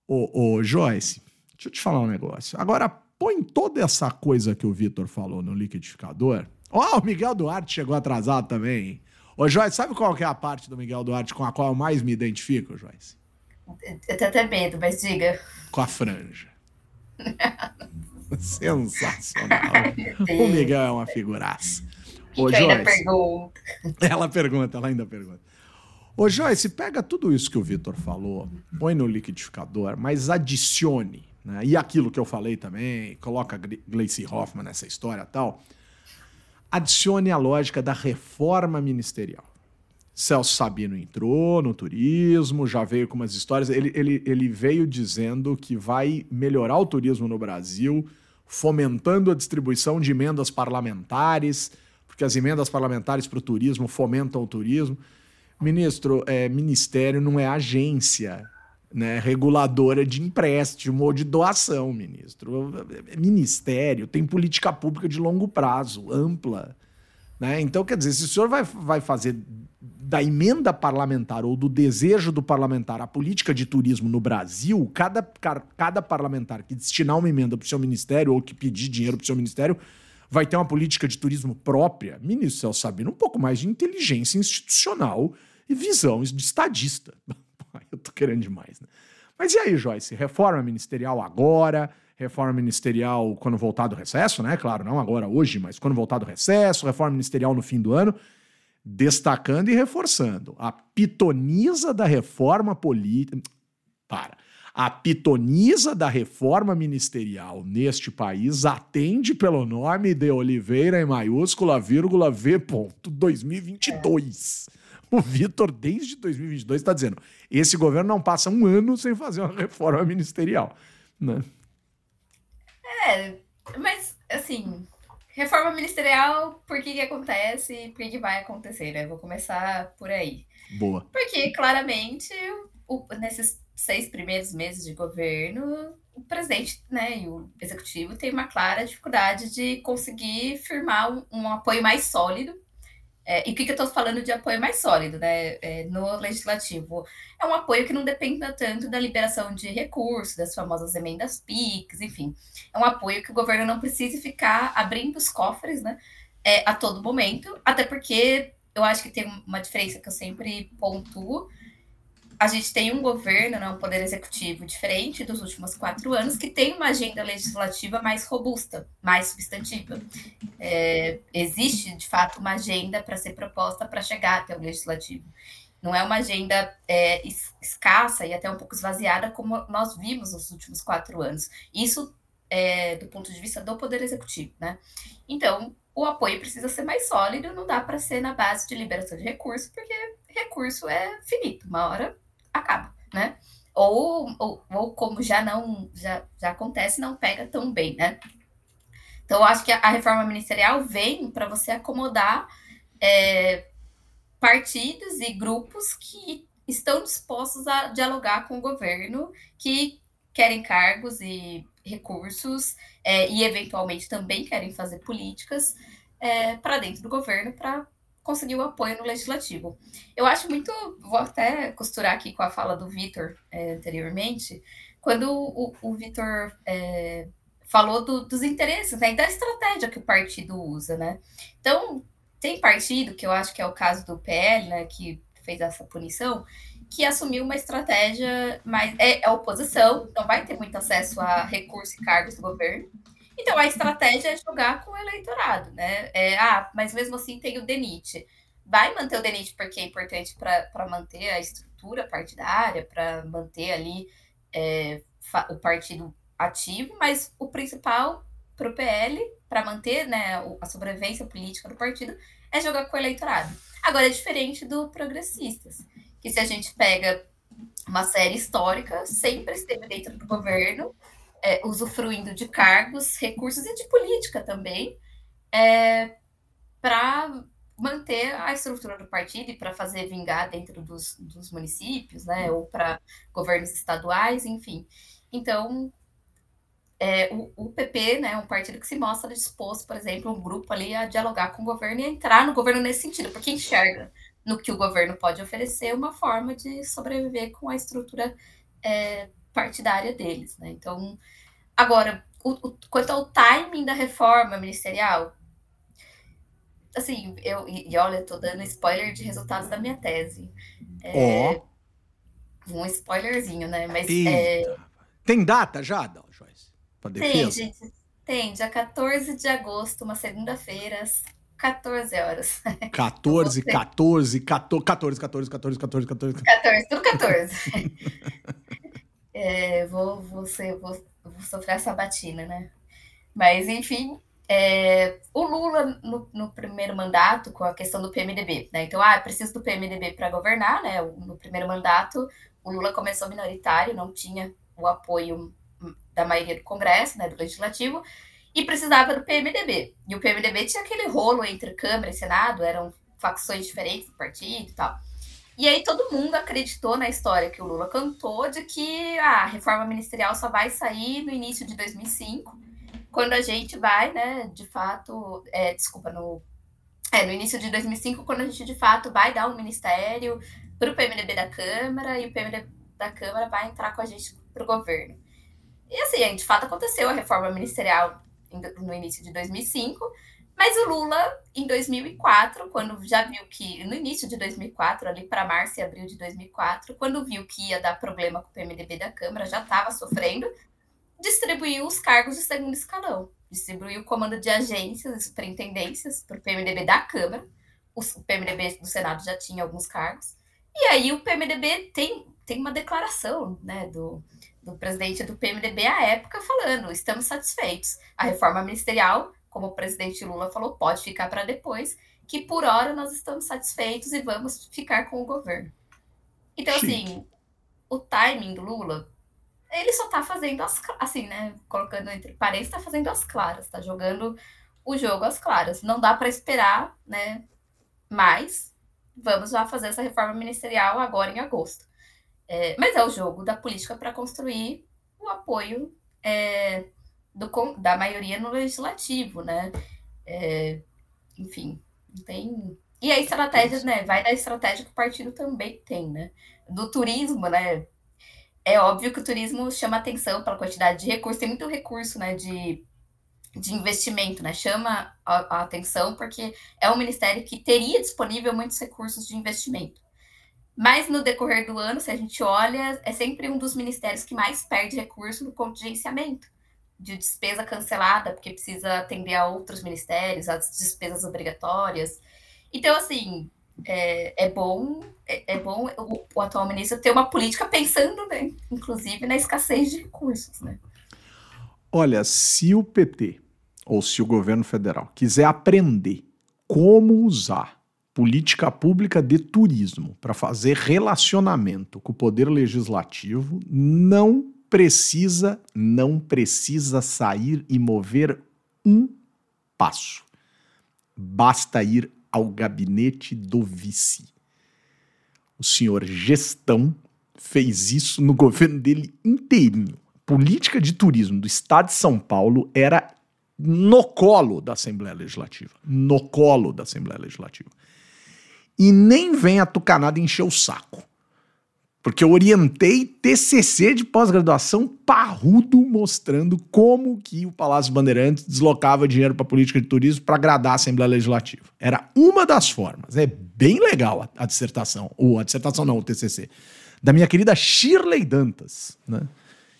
Ô, ô, Joyce, deixa eu te falar um negócio. Agora, põe toda essa coisa que o Vitor falou no liquidificador. Ó, oh, o Miguel Duarte chegou atrasado também. Ô, Joyce, sabe qual é a parte do Miguel Duarte com a qual eu mais me identifico, Joyce? Eu tenho até medo, mas diga. Com a franja. Sensacional. o Miguel é uma figuraça. Ô, Joyce, ainda pergunta. Ela pergunta, ela ainda pergunta. Ô, Joyce, pega tudo isso que o Vitor falou, põe no liquidificador, mas adicione, né? E aquilo que eu falei também, coloca Gleice Hoffmann nessa história tal. Adicione a lógica da reforma ministerial. Celso Sabino entrou no turismo, já veio com umas histórias. Ele, ele, ele veio dizendo que vai melhorar o turismo no Brasil, fomentando a distribuição de emendas parlamentares, porque as emendas parlamentares para o turismo fomentam o turismo. Ministro, é, ministério não é agência né, reguladora de empréstimo ou de doação, ministro. Ministério tem política pública de longo prazo, ampla. Né? Então, quer dizer, se o senhor vai, vai fazer da emenda parlamentar ou do desejo do parlamentar a política de turismo no Brasil, cada, cada parlamentar que destinar uma emenda para o seu ministério ou que pedir dinheiro para o seu ministério vai ter uma política de turismo própria. Ministro Celso Sabino, um pouco mais de inteligência institucional e visão de estadista. Eu tô querendo demais, né? Mas e aí, Joyce? Reforma ministerial agora, reforma ministerial quando voltar do recesso, né? Claro, não agora, hoje, mas quando voltar do recesso, reforma ministerial no fim do ano, destacando e reforçando. A pitonisa da reforma política. Para. A pitonisa da reforma ministerial neste país atende pelo nome de Oliveira em maiúscula, vírgula, V. Ponto, 2022. É. O Vitor, desde 2022, está dizendo: esse governo não passa um ano sem fazer uma reforma ministerial. Né? É, mas assim, reforma ministerial, por que, que acontece e por que, que vai acontecer, né? Vou começar por aí. Boa. Porque claramente, o, nesses seis primeiros meses de governo, o presidente né, e o executivo têm uma clara dificuldade de conseguir firmar um, um apoio mais sólido é, e o que, que eu estou falando de apoio mais sólido né, é, no legislativo? É um apoio que não dependa tanto da liberação de recursos, das famosas emendas PIX, enfim. É um apoio que o governo não precise ficar abrindo os cofres né, é, a todo momento, até porque eu acho que tem uma diferença que eu sempre pontuo, a gente tem um governo, né, um poder executivo diferente dos últimos quatro anos, que tem uma agenda legislativa mais robusta, mais substantiva. É, existe, de fato, uma agenda para ser proposta para chegar até o legislativo. Não é uma agenda é, escassa e até um pouco esvaziada, como nós vimos nos últimos quatro anos. Isso é, do ponto de vista do poder executivo, né? Então, o apoio precisa ser mais sólido, não dá para ser na base de liberação de recursos, porque recurso é finito, uma hora acaba, né? Ou, ou, ou como já não já, já acontece, não pega tão bem, né? Então, eu acho que a, reforma ministerial vem para você acomodar é, partidos e grupos que estão dispostos a dialogar com o governo, que querem cargos e recursos é, e, eventualmente, também querem fazer políticas é, para dentro do governo para conseguiu apoio no legislativo. Eu acho muito, vou até costurar aqui com a fala do Vitor é, anteriormente, quando o, o Vitor é, falou do, dos interesses né, e da estratégia que o partido usa, né? Então, tem partido, que eu acho que é o caso do PL, né, que fez essa punição, que assumiu uma estratégia mais. É, é oposição, não vai ter muito acesso a recursos e cargos do governo. Então, a estratégia é jogar com o eleitorado, né? É, ah, mas mesmo assim tem o DENIT. Vai manter o DENIT porque é importante para manter a estrutura partidária, para manter ali é, o partido ativo, mas o principal para o PL, para manter né, a sobrevivência política do partido, é jogar com o eleitorado. Agora, é diferente do progressistas, que se a gente pega uma série histórica, sempre esteve dentro do governo, é, usufruindo de cargos, recursos e de política também, é, para manter a estrutura do partido e para fazer vingar dentro dos, dos municípios, né, ou para governos estaduais, enfim. Então, é, o, o, PP, né, um partido que se mostra disposto, por exemplo, um grupo ali a dialogar com o governo e a entrar no governo nesse sentido, porque enxerga no que o governo pode oferecer uma forma de sobreviver com a estrutura é, partidária deles, né? Então, agora, o, o, quanto ao timing da reforma ministerial, assim, eu, e, e olha, tô dando spoiler de resultados da minha tese. É, oh. Um spoilerzinho, né? Mas é... Tem data já, Joyce? Tem, gente. Tem, dia 14 de agosto, uma segunda-feira, às 14 horas. 14, 14, 14, 14, 14, 14, 14, 14. 14, tudo 14. é, vou, vou, ser, vou, vou sofrer essa batina, né? Mas, enfim, é, o Lula, no, no, primeiro mandato, com a questão do PMDB, né? Então, ah, preciso do PMDB para governar, né? No primeiro mandato, o Lula começou minoritário, não tinha o apoio da maioria do Congresso, né, do Legislativo, e precisava do PMDB. E o PMDB tinha aquele rolo entre Câmara e Senado, eram facções diferentes do partido e tal. E aí todo mundo acreditou na história que o Lula cantou de que a reforma ministerial só vai sair no início de 2005, quando a gente vai, né, de fato, é, desculpa, no, é, no início de 2005, quando a gente de fato vai dar um ministério para o PMDB da Câmara e o PMDB da Câmara vai entrar com a gente para o governo. E assim, de fato aconteceu a reforma ministerial no início de 2005, mas o Lula, em 2004, quando já viu que, no início de 2004, ali para março e abril de 2004, quando viu que ia dar problema com o PMDB da Câmara, já estava sofrendo, distribuiu os cargos de segundo escalão. Distribuiu o comando de agências e superintendências para o PMDB da Câmara. O PMDB do Senado já tinha alguns cargos. E aí o PMDB tem, tem uma declaração né, do, do presidente do PMDB à época falando: estamos satisfeitos. A reforma ministerial como o presidente Lula falou, pode ficar para depois, que por hora nós estamos satisfeitos e vamos ficar com o governo. Então, assim, o timing do Lula, ele só está fazendo as assim, né? Colocando entre parênteses, está fazendo as claras, está jogando o jogo às claras. Não dá para esperar, né? Mais. Vamos já fazer essa reforma ministerial agora em agosto. É, mas é o jogo da política para construir o apoio é, do, da maioria no legislativo, né? É, enfim, tem. E a estratégia, né? Vai da estratégia que o partido também tem, né? Do turismo, né? É óbvio que o turismo chama atenção pela quantidade de recursos, tem muito recurso, né? De, de investimento, né? Chama a, a atenção porque é um ministério que teria disponível muitos recursos de investimento. Mas no decorrer do ano, se a gente olha, é sempre um dos ministérios que mais perde recurso no contingenciamento de despesa cancelada, porque precisa atender a outros ministérios, as despesas obrigatórias. Então, assim, é, é bom, é, é bom o, o, atual ministro ter uma política pensando, né, inclusive, na escassez de recursos. Né? Olha, se o PT ou se o governo federal quiser aprender como usar política pública de turismo para fazer relacionamento com o poder legislativo, não precisa, não precisa sair e mover um passo. Basta ir ao gabinete do vice. O senhor Gestão fez isso no governo dele inteirinho. Política de turismo do estado de São Paulo era no colo da Assembleia Legislativa. No colo da Assembleia Legislativa. E nem vem a tucanada encher o saco. Porque eu orientei TCC de pós-graduação parrudo mostrando como que o Palácio Bandeirantes deslocava dinheiro para política de turismo para agradar a Assembleia Legislativa. Era uma das formas. É bem legal a, a dissertação, ou a dissertação não, o TCC, da minha querida Shirley Dantas, né?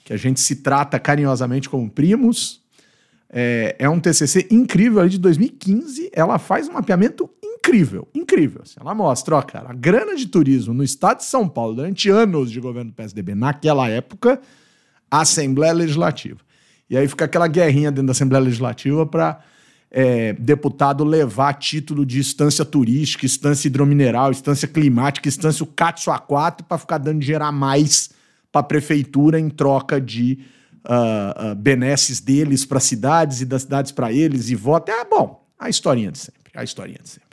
que a gente se trata carinhosamente como primos. É, é um TCC incrível ali de 2015. Ela faz um mapeamento incrível, incrível. Assim, ela mostra, ó, cara, a grana de turismo no estado de São Paulo durante anos de governo do PSDB, naquela época, Assembleia Legislativa. E aí fica aquela guerrinha dentro da Assembleia Legislativa para é, deputado levar título de instância turística, instância hidromineral, instância climática, instância o CATSO A4 para ficar dando a mais para a prefeitura em troca de uh, uh, benesses deles para cidades e das cidades para eles e voto. É bom, a historinha de sempre, a historinha de sempre.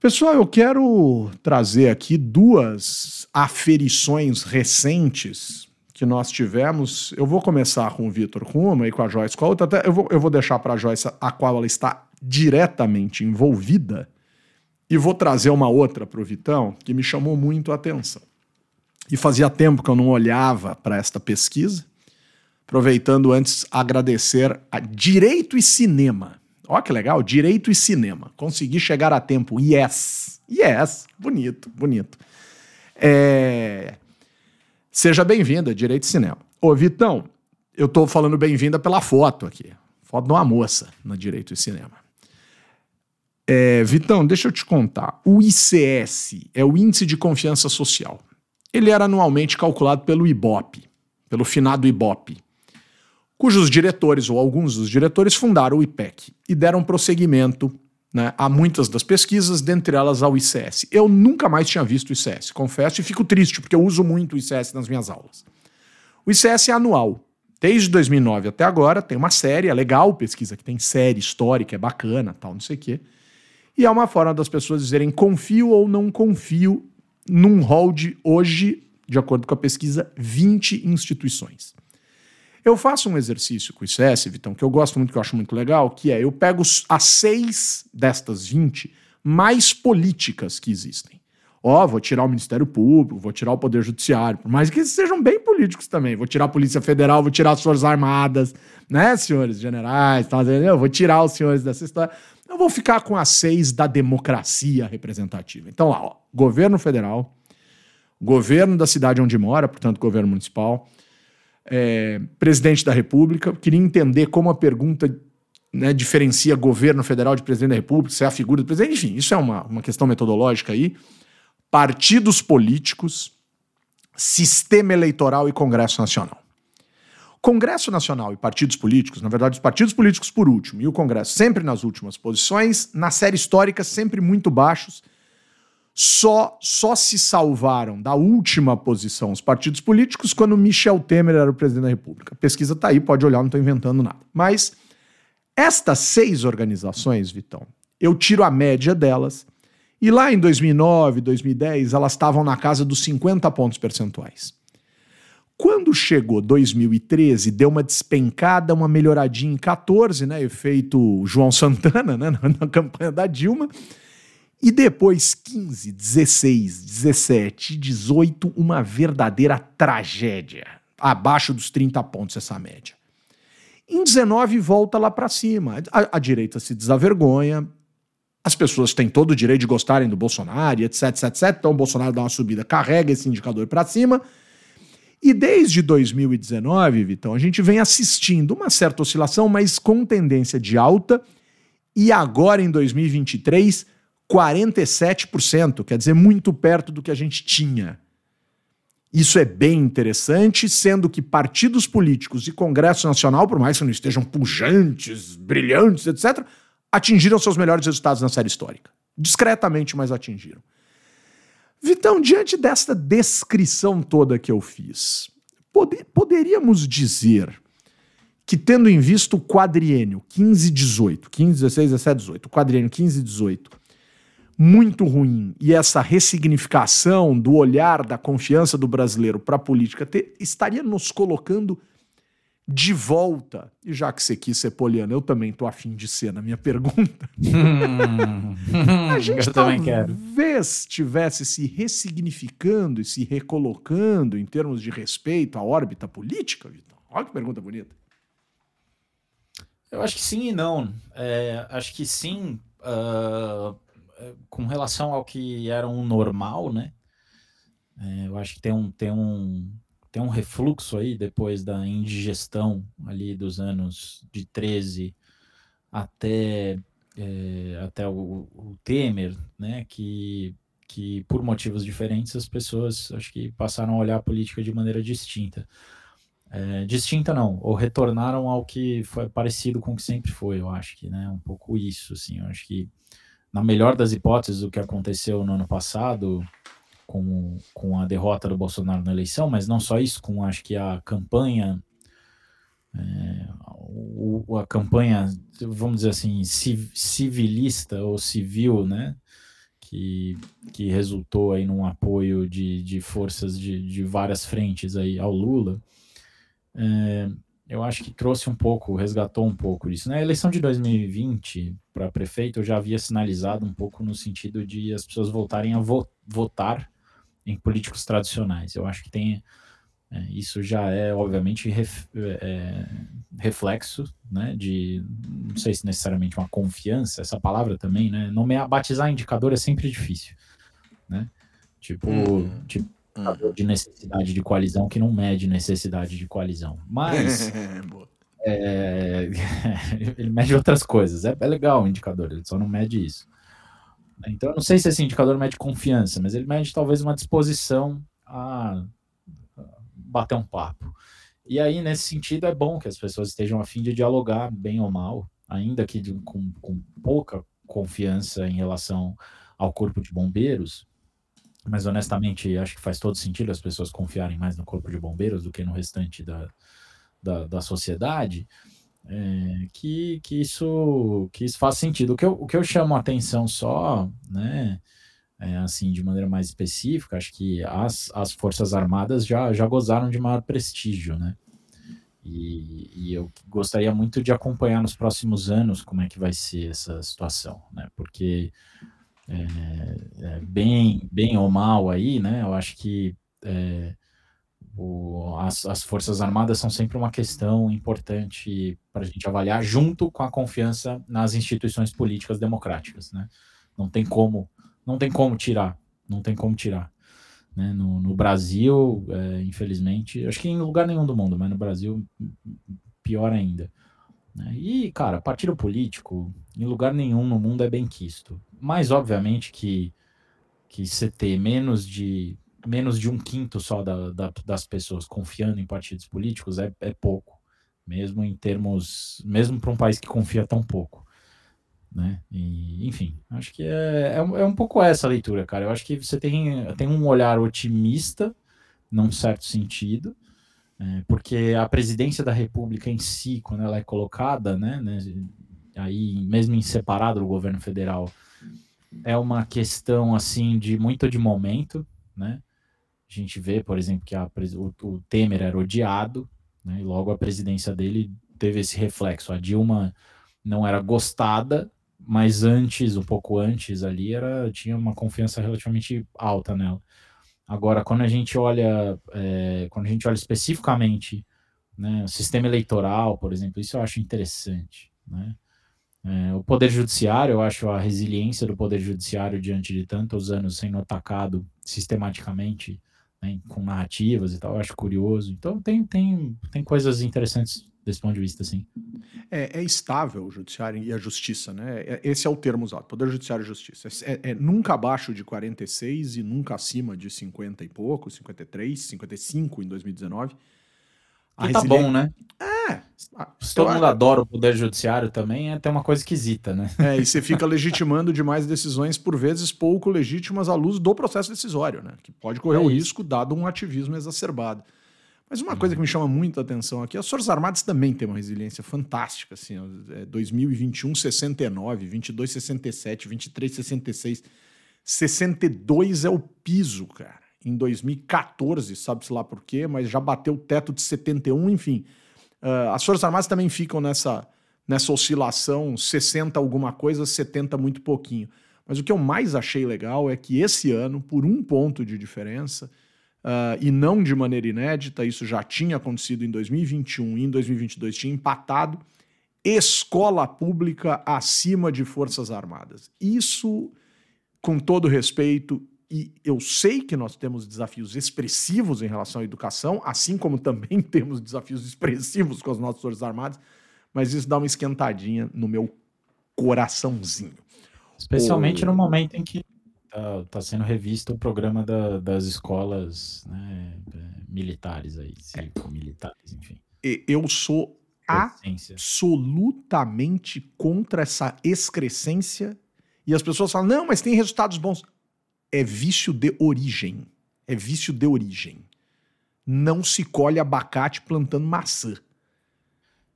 Pessoal, eu quero trazer aqui duas aferições recentes que nós tivemos. Eu vou começar com o Vitor com uma e com a Joyce com a outra. Até eu vou, eu vou deixar para a Joyce a qual ela está diretamente envolvida e vou trazer uma outra para o Vitão que me chamou muito a atenção. E fazia tempo que eu não olhava para esta pesquisa. Aproveitando antes, agradecer a Direito e Cinema Ó, que legal, direito e cinema. Consegui chegar a tempo. Yes! Yes! Bonito, bonito. É... Seja bem-vinda, Direito e Cinema. Ô, Vitão, eu tô falando bem-vinda pela foto aqui. Foto de uma moça no Direito e Cinema. É, Vitão, deixa eu te contar. O ICS é o Índice de Confiança Social. Ele era anualmente calculado pelo IBOP, pelo finado IBOP, cujos diretores, ou alguns dos diretores, fundaram o IPEC e deram prosseguimento né, a muitas das pesquisas, dentre elas ao ICS. Eu nunca mais tinha visto o ICS, confesso, e fico triste, porque eu uso muito o ICS nas minhas aulas. O ICS é anual. Desde 2009 até agora, tem uma série, é legal pesquisa que tem série histórica, é bacana, tal, não sei o quê. E é uma forma das pessoas dizerem confio ou não confio num hall de hoje, de acordo com a pesquisa, 20 instituições. Eu faço um exercício com o ICS, Vitão, que eu gosto muito, que eu acho muito legal, que é eu pego as seis destas 20 mais políticas que existem. Ó, vou tirar o Ministério Público, vou tirar o Poder Judiciário, por mais que eles sejam bem políticos também. Vou tirar a Polícia Federal, vou tirar as Forças Armadas, né, senhores generais, tá, eu vou tirar os senhores dessa história. Eu vou ficar com as seis da democracia representativa. Então lá, ó, governo federal, governo da cidade onde mora, portanto, governo municipal, é, presidente da República. Queria entender como a pergunta né, diferencia governo federal de presidente da República, se é a figura do presidente, enfim, isso é uma, uma questão metodológica aí. Partidos políticos, sistema eleitoral e Congresso Nacional. Congresso Nacional e partidos políticos, na verdade, os partidos políticos por último e o Congresso sempre nas últimas posições, na série histórica sempre muito baixos. Só só se salvaram da última posição os partidos políticos quando Michel Temer era o presidente da República. A pesquisa está aí, pode olhar, não estou inventando nada. Mas estas seis organizações, Vitão, eu tiro a média delas e lá em 2009, 2010, elas estavam na casa dos 50 pontos percentuais. Quando chegou 2013, deu uma despencada, uma melhoradinha em 14, né? Efeito João Santana, né? Na campanha da Dilma. E depois 15, 16, 17, 18, uma verdadeira tragédia. Abaixo dos 30 pontos essa média. Em 19 volta lá para cima. A, a, direita se desavergonha. As pessoas têm todo o direito de gostarem do Bolsonaro, etc, etc, etc. Então o Bolsonaro dá uma subida, carrega esse indicador para cima. E desde 2019, Vitão, a gente vem assistindo uma certa oscilação, mas com tendência de alta. E agora, em 2023, 47%, quer dizer, muito perto do que a gente tinha. Isso é bem interessante, sendo que partidos políticos e Congresso Nacional, por mais que não estejam pujantes, brilhantes, etc., atingiram seus melhores resultados na série histórica. Discretamente, mas atingiram. Vitão, diante desta descrição toda que eu fiz, poderíamos dizer que, tendo em vista o quadriênio 15-18, 15, 16, 17, 18, o quadriênio 15-18, muito ruim, e essa ressignificação do olhar da confiança do brasileiro para a política estaria nos colocando de volta. E já que você quis ser poliana, eu também tô afim de ser na minha pergunta. a gente eu também quero. talvez estivesse se ressignificando e se recolocando em termos de respeito à órbita política, Vitor. Olha que pergunta bonita. Eu acho que sim e não. É, acho que sim, uh, com relação ao que era um normal, né? É, eu acho que tem um, tem um tem um refluxo aí depois da indigestão ali dos anos de 13 até, é, até o, o, Temer, né, que, que por motivos diferentes as pessoas acho que passaram a olhar a política de maneira distinta. É, distinta não, ou retornaram ao que foi parecido com o que sempre foi, eu acho que, né, um pouco isso, assim, eu acho que na melhor das hipóteses o que aconteceu no ano passado, com, com a derrota do Bolsonaro na eleição, mas não só isso, com acho que a campanha, é, o, a campanha, vamos dizer assim, civilista ou civil, né? Que, que resultou aí num apoio de, de forças de, de várias frentes aí ao Lula, é, eu acho que trouxe um pouco, resgatou um pouco isso. Na né? eleição de 2020 para prefeito, eu já havia sinalizado um pouco no sentido de as pessoas voltarem a vo votar em políticos tradicionais. Eu acho que tem é, isso já é obviamente ref, é, reflexo, né, de não sei se necessariamente uma confiança, essa palavra também, né, nomear, batizar indicador é sempre difícil, né, tipo, uhum. tipo de necessidade de coalizão que não mede necessidade de coalizão, mas é, ele mede outras coisas, é, é legal o indicador, ele só não mede isso. Então, eu não sei se esse indicador mede confiança, mas ele mede talvez uma disposição a bater um papo. E aí, nesse sentido, é bom que as pessoas estejam a fim de dialogar, bem ou mal, ainda que de, com, com pouca confiança em relação ao corpo de bombeiros, mas honestamente acho que faz todo sentido as pessoas confiarem mais no corpo de bombeiros do que no restante da, da, da sociedade é, que, que, isso, que isso faz sentido. O que eu, o que eu chamo a atenção só, né, é, assim, de maneira mais específica, acho que as, as Forças Armadas já, já gozaram de maior prestígio, né? E, e, eu gostaria muito de acompanhar nos próximos anos como é que vai ser essa situação, né? Porque é, é, bem, bem ou mal aí, né? Eu acho que é, o, as, as, Forças Armadas são sempre uma questão importante para a gente avaliar, junto com a confiança nas instituições políticas democráticas, né? Não tem como, não tem como tirar, não tem como tirar. Né? No, no Brasil, é, infelizmente, acho que em lugar nenhum do mundo, mas no Brasil, pior ainda. Né? E, cara, partido político, em lugar nenhum no mundo é bem quisto. Mas, obviamente, que, que você ter menos de menos de um quinto só da, da, das pessoas confiando em partidos políticos é, é pouco, mesmo em termos, mesmo para um país que confia tão pouco, né? E, enfim, acho que é, é, é, um pouco essa leitura, cara. Eu acho que você tem, tem um olhar otimista, num certo sentido, é, porque a presidência da República em si, quando ela é colocada, né, né aí mesmo em separado do governo federal, é uma questão assim de muito de momento, né? A gente vê, por exemplo, que a, o, o, Temer era odiado, né, e logo a presidência dele teve esse reflexo. A Dilma não era gostada, mas antes, um pouco antes ali, era tinha uma confiança relativamente alta nela. Agora, quando a gente olha, é, quando a gente olha especificamente né, o sistema eleitoral, por exemplo, isso eu acho interessante. Né? É, o Poder Judiciário, eu acho a resiliência do Poder Judiciário diante de tantos anos sendo atacado sistematicamente né, com narrativas e tal, acho curioso. Então tem, tem, tem coisas interessantes desse ponto de vista, assim. É, é estável o judiciário e a justiça, né? É, esse é o termo usado, poder judiciário e justiça. É, é, nunca abaixo de 46 e nunca acima de 50 e pouco, 53, 55 em 2019. E tá bom, né? É. Se todo mundo adora o poder judiciário também, é até uma coisa esquisita, né? É, e você fica legitimando demais decisões, por vezes, pouco legítimas à luz do processo decisório, né? Que pode correr é o risco, dado um ativismo exacerbado. Mas uma coisa que me chama muito a atenção aqui, as Forças Armadas também têm uma resiliência fantástica, assim, é 2021, 69, 22, 67, 23, 66, 62 é o piso, cara em 2014, sabe-se lá por quê, mas já bateu o teto de 71, enfim. Uh, as Forças Armadas também ficam nessa, nessa oscilação 60 alguma coisa, 70 muito pouquinho. Mas o que eu mais achei legal é que esse ano, por um ponto de diferença, uh, e não de maneira inédita, isso já tinha acontecido em 2021 e em 2022 tinha empatado, escola pública acima de Forças Armadas. Isso, com todo respeito, e eu sei que nós temos desafios expressivos em relação à educação, assim como também temos desafios expressivos com as nossas Forças Armadas, mas isso dá uma esquentadinha no meu coraçãozinho. Especialmente o... no momento em que está tá sendo revisto o programa da, das escolas né, militares aí, militares, enfim. Eu sou absolutamente contra essa excrescência e as pessoas falam, não, mas tem resultados bons é vício de origem. É vício de origem. Não se colhe abacate plantando maçã.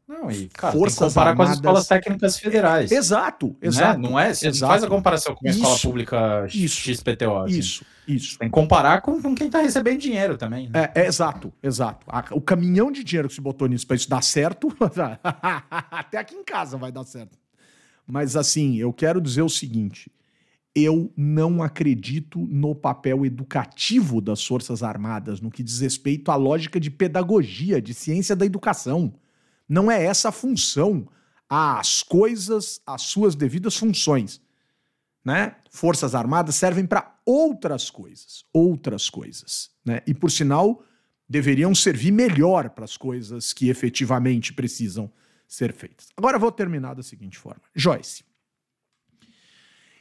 Não, e cara, Forças tem comparar Armadas... com as escolas técnicas federais. Exato, né? exato. Né? Não é? Você exato. faz a comparação com a escola isso, pública isso, XPTO. Assim. Isso, isso. Tem que comparar com, com quem está recebendo dinheiro também. Né? É, é, exato, exato. o caminhão de dinheiro que se botou nisso para isso dar certo, até aqui em casa vai dar certo. Mas assim, eu quero dizer o seguinte: eu não acredito no papel educativo das Forças Armadas no que diz respeito à lógica de pedagogia, de ciência da educação. Não é essa a função. As coisas, as suas devidas funções. Né? Forças Armadas servem para outras coisas, outras coisas. Né? E, por sinal, deveriam servir melhor para as coisas que efetivamente precisam ser feitas. Agora vou terminar da seguinte forma. Joyce,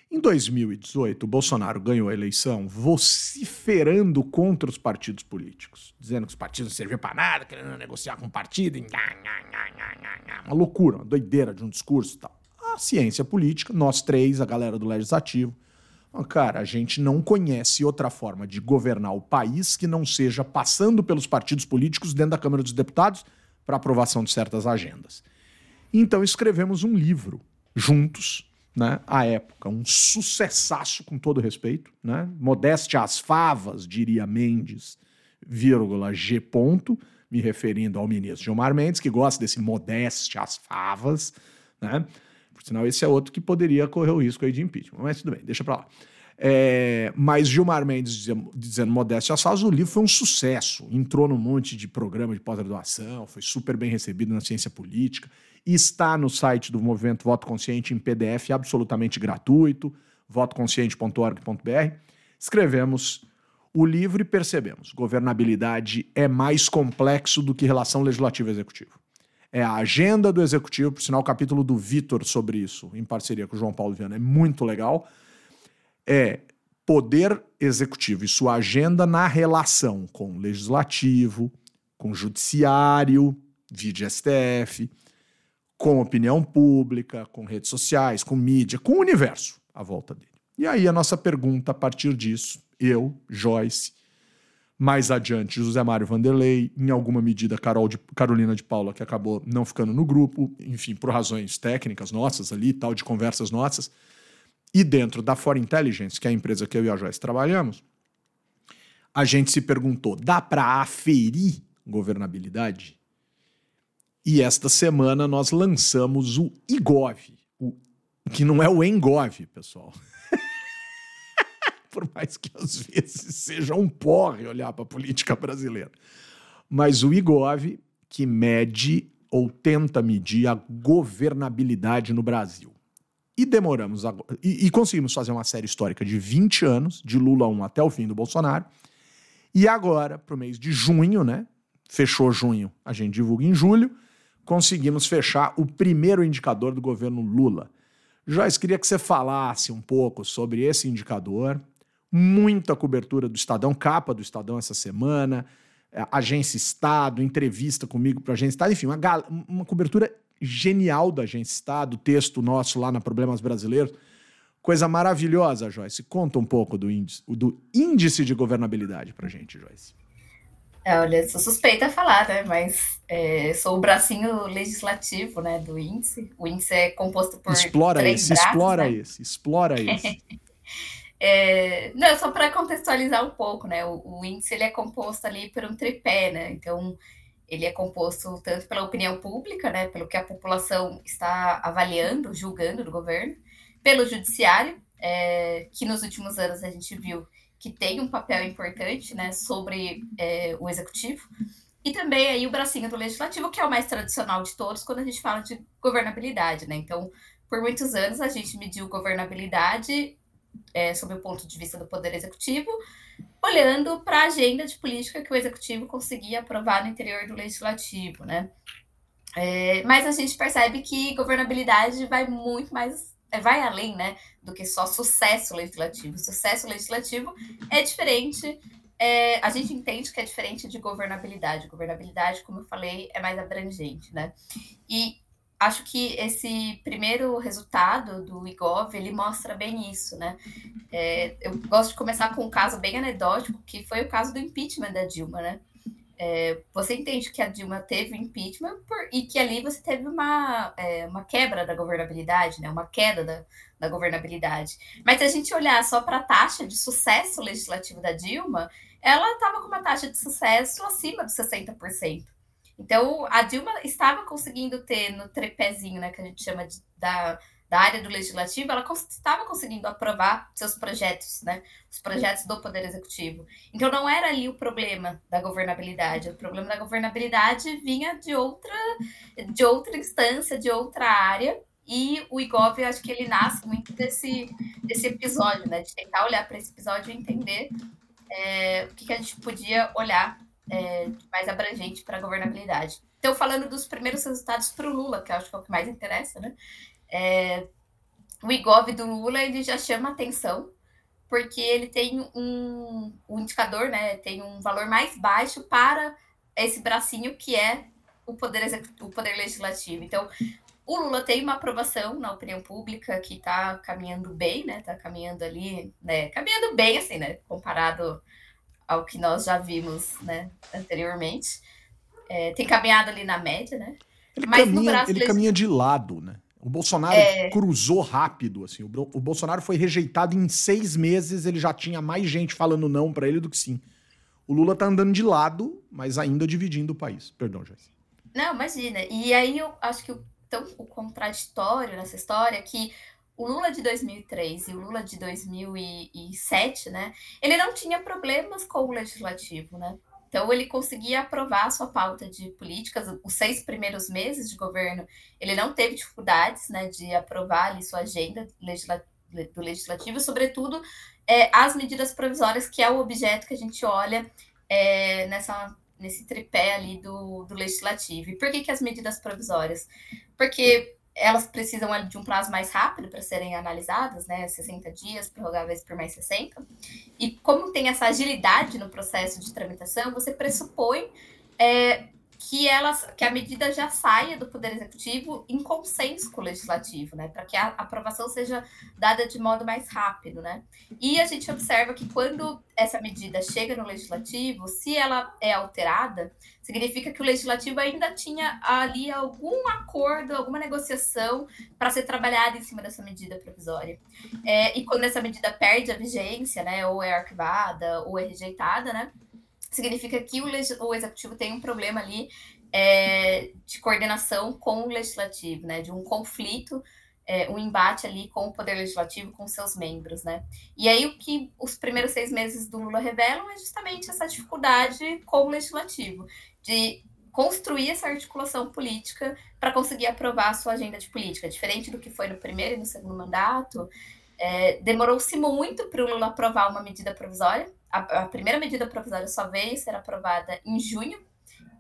em 2018, o Bolsonaro ganhou a eleição vociferando contra os partidos políticos, dizendo que os partidos não serviam para nada, querendo negociar com o partido, uma loucura, uma doideira de um discurso e tal. A ciência política, nós três, a galera do legislativo, cara, a gente não conhece outra forma de governar o país que não seja passando pelos partidos políticos dentro da Câmara dos Deputados para aprovação de certas agendas. Então escrevemos um livro juntos né, à época, um sucessaço com todo respeito, né? Modéstia às favas, diria Mendes, vírgula G ponto, me referindo ao ministro Gilmar Mendes, que gosta desse modéstia às favas, né? Por sinal, esse é outro que poderia correr o risco aí de impeachment. Mas tudo bem, deixa pra lá. É, mas Gilmar Mendes dizendo, dizendo modéstia a o livro foi um sucesso. Entrou num monte de programa de pós-graduação, foi super bem recebido na ciência política. Está no site do Movimento Voto Consciente em PDF absolutamente gratuito, votoconsciente.org.br. Escrevemos o livro e percebemos: governabilidade é mais complexo do que relação legislativa-executiva. É a agenda do executivo, por sinal, o capítulo do Vitor sobre isso, em parceria com o João Paulo Viana, é muito legal é poder executivo e sua agenda na relação com legislativo, com judiciário, vídeo STF, com opinião pública, com redes sociais, com mídia, com o universo à volta dele. E aí a nossa pergunta a partir disso, eu, Joyce, mais adiante José Mário Vanderlei, em alguma medida Carol de, Carolina de Paula, que acabou não ficando no grupo, enfim, por razões técnicas nossas ali, tal, de conversas nossas, e dentro da For Intelligence, que é a empresa que eu e a Joyce trabalhamos, a gente se perguntou: dá para aferir governabilidade? E esta semana nós lançamos o IGOV, o, que não é o ENGOV, pessoal. Por mais que às vezes seja um porre olhar para a política brasileira. Mas o IGOV, que mede ou tenta medir a governabilidade no Brasil. E demoramos agora, e, e, conseguimos fazer uma série histórica de 20 anos, de Lula 1 até o fim do Bolsonaro. E agora, para o mês de junho, né? Fechou junho, a gente divulga em julho, conseguimos fechar o primeiro indicador do governo Lula. Joyce, queria que você falasse um pouco sobre esse indicador. Muita cobertura do Estadão, capa do Estadão essa semana, é, agência Estado, entrevista comigo para a agência Estado, enfim, uma, uma cobertura genial da Agência Estado, texto nosso lá na Problemas Brasileiros. Coisa maravilhosa, Joyce. Conta um pouco do índice, do índice de governabilidade para gente, Joyce. É, olha, sou suspeita a falar, né? Mas é, sou o bracinho legislativo, né, do índice. O índice é composto por explora três esse, braços, explora né? esse, explora esse. É, não, só para contextualizar um pouco, né? O, o, índice ele é composto ali por um tripé, né? Então ele é composto tanto pela opinião pública, né, pelo que a população está avaliando, julgando do governo, pelo judiciário, é, que nos últimos anos a gente viu que tem um papel importante, né, sobre é, o executivo, e também aí o bracinho do legislativo, que é o mais tradicional de todos quando a gente fala de governabilidade, né? Então, por muitos anos a gente mediu governabilidade é, sob o ponto de vista do poder executivo, olhando para a agenda de política que o executivo conseguia aprovar no interior do legislativo, né? É, mas a gente percebe que governabilidade vai muito mais, vai além, né, do que só sucesso legislativo. Sucesso legislativo é diferente. É, a gente entende que é diferente de governabilidade. Governabilidade, como eu falei, é mais abrangente, né? E acho que esse primeiro resultado do IGOV, ele mostra bem isso, né? É, eu gosto de começar com um caso bem anedótico, que foi o caso do impeachment da Dilma, né? É, você entende que a Dilma teve impeachment por, e que ali você teve uma, é, uma quebra da governabilidade, né? Uma queda da, da governabilidade. Mas se a gente olhar só para a taxa de sucesso legislativo da Dilma, ela estava com uma taxa de sucesso acima de 60%. Então, a Dilma estava conseguindo ter no trepézinho, né, que a gente chama de, da, da área do legislativo, ela estava conseguindo aprovar seus projetos, né, os projetos do Poder Executivo. Então, não era ali o problema da governabilidade, o problema da governabilidade vinha de outra, de outra instância, de outra área, e o IGOV, acho que ele nasce muito desse, desse episódio, né, de tentar olhar para esse episódio e entender é, o que, que a gente podia olhar é, mais abrangente para a governabilidade. Então, falando dos primeiros resultados para o Lula, que eu acho que é o que mais interessa, né? É, o IGOV do Lula ele já chama atenção, porque ele tem um, um indicador, né? Tem um valor mais baixo para esse bracinho que é o poder, o poder legislativo. Então, o Lula tem uma aprovação na opinião pública que está caminhando bem, né? Está caminhando ali, né? Caminhando bem, assim, né? Comparado ao que nós já vimos né, anteriormente. É, tem caminhado ali na média, né? Ele, Mas caminha, ele caminha de lado, né? O Bolsonaro é... cruzou rápido, assim. O, o, Bolsonaro foi rejeitado em seis meses, ele já tinha mais gente falando não para ele do que sim. O Lula tá andando de lado, mas ainda dividindo o país. Perdão, Joyce. Não, imagina. E aí eu acho que o, tão o contraditório nessa história que o Lula de 2003 e o Lula de 2007, né, ele não tinha problemas com o legislativo, né? Então ele conseguia aprovar a sua pauta de políticas, os seis primeiros meses de governo, ele não teve dificuldades, né, de aprovar ali sua agenda do legislativo, sobretudo é, as medidas provisórias, que é o objeto que a gente olha é, nessa nesse tripé ali do, do legislativo. E por que, que as medidas provisórias? Porque elas precisam de um prazo mais rápido para serem analisadas, né? 60 dias, prorrogáveis por mais 60. E como tem essa agilidade no processo de tramitação, você pressupõe é, que, elas, que a medida já saia do Poder Executivo em consenso com o Legislativo, né? Para que a aprovação seja dada de modo mais rápido, né? E a gente observa que quando essa medida chega no Legislativo, se ela é alterada, significa que o Legislativo ainda tinha ali algum acordo, alguma negociação para ser trabalhada em cima dessa medida provisória. É, e quando essa medida perde a vigência, né? Ou é arquivada, ou é rejeitada, né? Significa que o, o executivo tem um problema ali é, de coordenação com o legislativo, né? De um conflito, é, um embate ali com o poder legislativo, com seus membros, né? E aí o que os primeiros seis meses do Lula revelam é justamente essa dificuldade com o legislativo, de construir essa articulação política para conseguir aprovar a sua agenda de política, diferente do que foi no primeiro e no segundo mandato. É, Demorou-se muito para o Lula aprovar uma medida provisória, a, a, primeira medida provisória só veio ser aprovada em junho.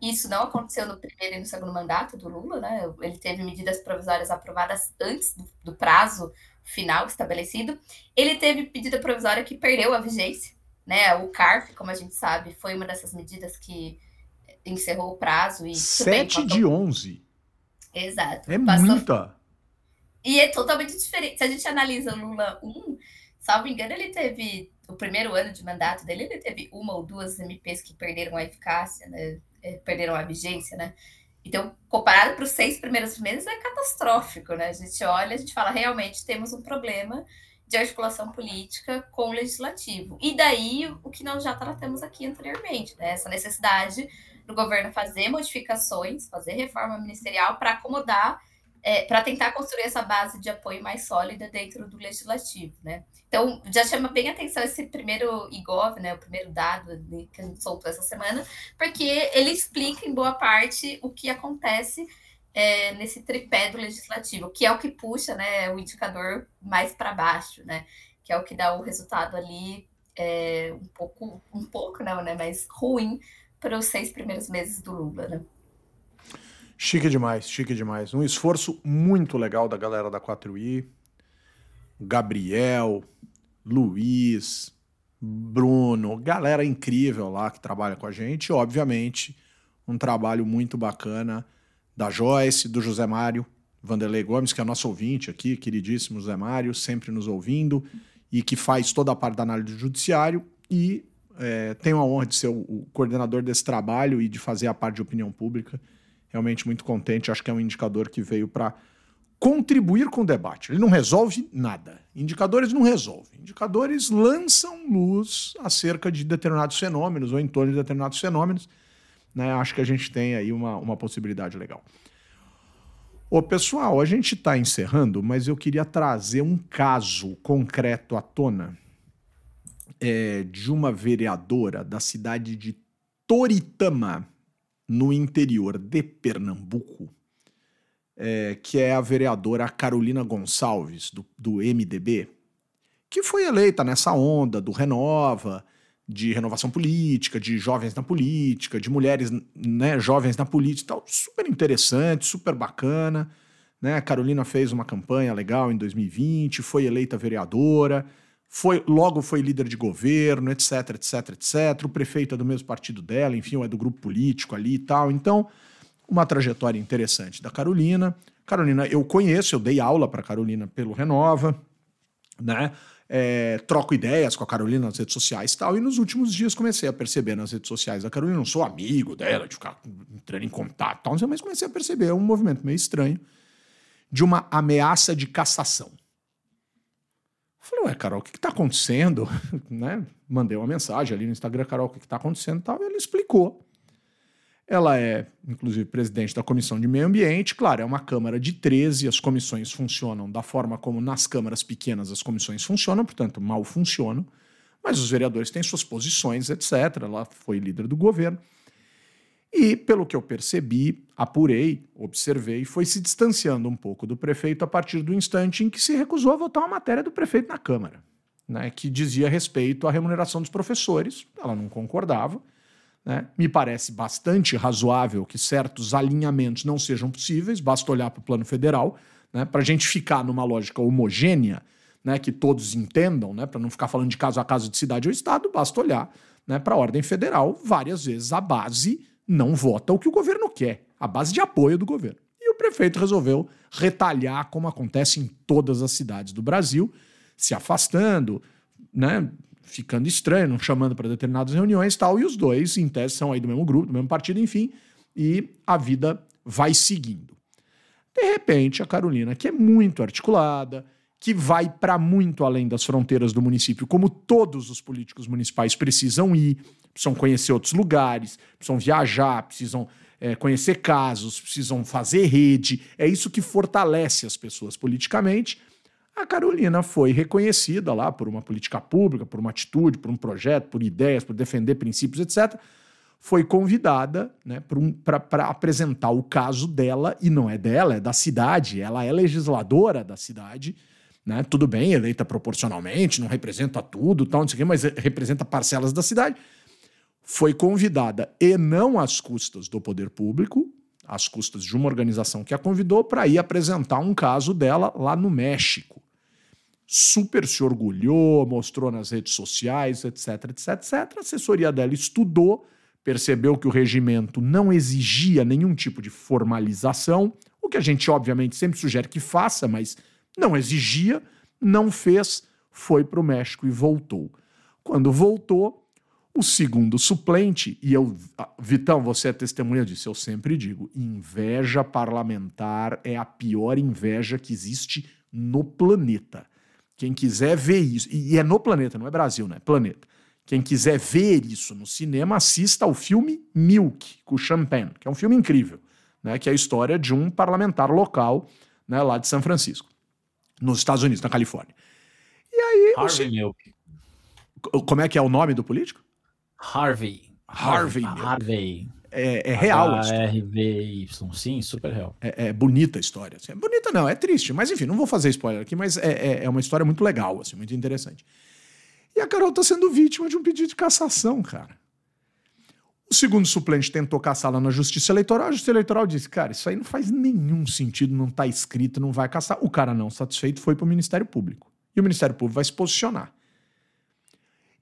Isso não aconteceu no primeiro e no segundo mandato do Lula, né? Ele teve medidas provisórias aprovadas antes do, do prazo final estabelecido. Ele teve medida provisória que perdeu a vigência, né? O CARF, como a gente sabe, foi uma dessas medidas que encerrou o prazo. e 7 de 11. Exato. É passou... muita. E é totalmente diferente. Se a gente analisa Lula 1, salvo engano, ele teve o primeiro ano de mandato dele, ele teve uma ou duas MPs que perderam a eficácia, né? É, perderam a vigência, né? Então, comparado para os seis primeiros meses, é catastrófico, né? A gente olha, a gente fala, realmente temos um problema de articulação política com o legislativo. E daí, o que nós já tratamos aqui anteriormente, né? Essa necessidade do governo fazer modificações, fazer reforma ministerial para acomodar é, para tentar construir essa base de apoio mais sólida dentro do legislativo, né? Então, já chama bem atenção esse primeiro IGOV, né, o primeiro dado que a gente soltou essa semana, porque ele explica em boa parte o que acontece é, nesse tripé do legislativo, que é o que puxa, né, o indicador mais para baixo, né, que é o que dá o resultado ali é, um pouco, um pouco não, né, mas ruim para os seis primeiros meses do Lula, né? Chique demais, chique demais. Um esforço muito legal da galera da 4i. Gabriel, Luiz, Bruno, galera incrível lá que trabalha com a gente. obviamente, um trabalho muito bacana da Joyce, do José Mário, Vanderlei Gomes, que é nosso ouvinte aqui, queridíssimo José Mário, sempre nos ouvindo e que faz toda a parte da análise do judiciário e é, tenho a honra de ser o, o coordenador desse trabalho e de fazer a parte de opinião pública realmente muito contente. Acho que é um indicador que veio para contribuir com o debate. Ele não resolve nada. Indicadores não resolvem. Indicadores lançam luz acerca de determinados fenômenos ou em torno de determinados fenômenos. Né? Acho que a gente tem aí uma, uma possibilidade legal. Ô, pessoal, a gente está encerrando, mas eu queria trazer um caso concreto à tona é, de uma vereadora da cidade de Toritama, no interior de Pernambuco, é, que é a vereadora Carolina Gonçalves, do, do MDB, que foi eleita nessa onda do Renova, de renovação política, de jovens na política, de mulheres né, jovens na política tal. Super interessante, super bacana. Né? A Carolina fez uma campanha legal em 2020, foi eleita vereadora foi logo foi líder de governo, etc, etc, etc. O prefeito é do mesmo partido dela, enfim, é do grupo político ali e tal. Então, uma trajetória interessante da Carolina. Carolina, eu conheço, eu dei aula para Carolina pelo Renova, né? É, troco ideias com a Carolina nas redes sociais e tal. E nos últimos dias comecei a perceber nas redes sociais da Carolina, não sou amigo dela, de ficar entrando em contato e tal, mas comecei a perceber um movimento meio estranho de uma ameaça de cassação. Falei, ué, Carol, o que está acontecendo? né? Mandei uma mensagem ali no Instagram, Carol, o que está acontecendo? Tal, e ele explicou. Ela é, inclusive, presidente da Comissão de Meio Ambiente. Claro, é uma Câmara de 13, as comissões funcionam da forma como nas câmaras pequenas as comissões funcionam, portanto, mal funcionam. Mas os vereadores têm suas posições, etc. Ela foi líder do governo. E, pelo que eu percebi, apurei, observei, foi se distanciando um pouco do prefeito a partir do instante em que se recusou a votar uma matéria do prefeito na Câmara, né, que dizia respeito à remuneração dos professores. Ela não concordava. Né? Me parece bastante razoável que certos alinhamentos não sejam possíveis, basta olhar para o plano federal, né, para a gente ficar numa lógica homogênea, né, que todos entendam, né, para não ficar falando de caso a caso de cidade ou estado, basta olhar né, para a ordem federal, várias vezes a base não vota o que o governo quer, a base de apoio do governo. E o prefeito resolveu retalhar, como acontece em todas as cidades do Brasil, se afastando, né, ficando estranho, não chamando para determinadas reuniões e tal, e os dois, em tese, são aí do mesmo grupo, do mesmo partido, enfim, e a vida vai seguindo. De repente, a Carolina, que é muito articulada, que vai para muito além das fronteiras do município, como todos os políticos municipais precisam ir, precisam conhecer outros lugares, precisam viajar, precisam é, conhecer casos, precisam fazer rede. É isso que fortalece as pessoas politicamente a Carolina foi reconhecida lá por uma política pública, por uma atitude, por um projeto, por ideias, por defender princípios, etc. Foi convidada né, para um, apresentar o caso dela, e não é dela, é da cidade, ela é legisladora da cidade. Né? Tudo bem, eleita proporcionalmente, não representa tudo, tal, não sei o quê, mas representa parcelas da cidade. Foi convidada, e não às custas do poder público, às custas de uma organização que a convidou, para ir apresentar um caso dela lá no México super se orgulhou, mostrou nas redes sociais, etc, etc, etc. A assessoria dela estudou, percebeu que o regimento não exigia nenhum tipo de formalização, o que a gente obviamente sempre sugere que faça, mas não exigia, não fez, foi para o México e voltou. Quando voltou, o segundo suplente, e eu, ah, Vitão, você é testemunha disso, eu sempre digo: inveja parlamentar é a pior inveja que existe no planeta. Quem quiser ver isso, e é no planeta, não é Brasil, né? Planeta. Quem quiser ver isso no cinema, assista ao filme Milk, com Champagne, que é um filme incrível, né? Que é a história de um parlamentar local, né, lá de São Francisco, nos Estados Unidos, na Califórnia. E aí. Harvey. Milk. Como é que é o nome do político? Harvey. Harvey. Harvey. É, é real. RVY, sim, super real. É, é, bonita a história. Assim. É bonita não, é triste. Mas enfim, não vou fazer spoiler aqui, mas é, é, é uma história muito legal, assim, muito interessante. E a Carol tá sendo vítima de um pedido de cassação, cara. O segundo suplente tentou caçá-la na Justiça Eleitoral. A Justiça Eleitoral disse: cara, isso aí não faz nenhum sentido, não tá escrito, não vai caçar. O cara não satisfeito foi para o Ministério Público. E o Ministério Público vai se posicionar.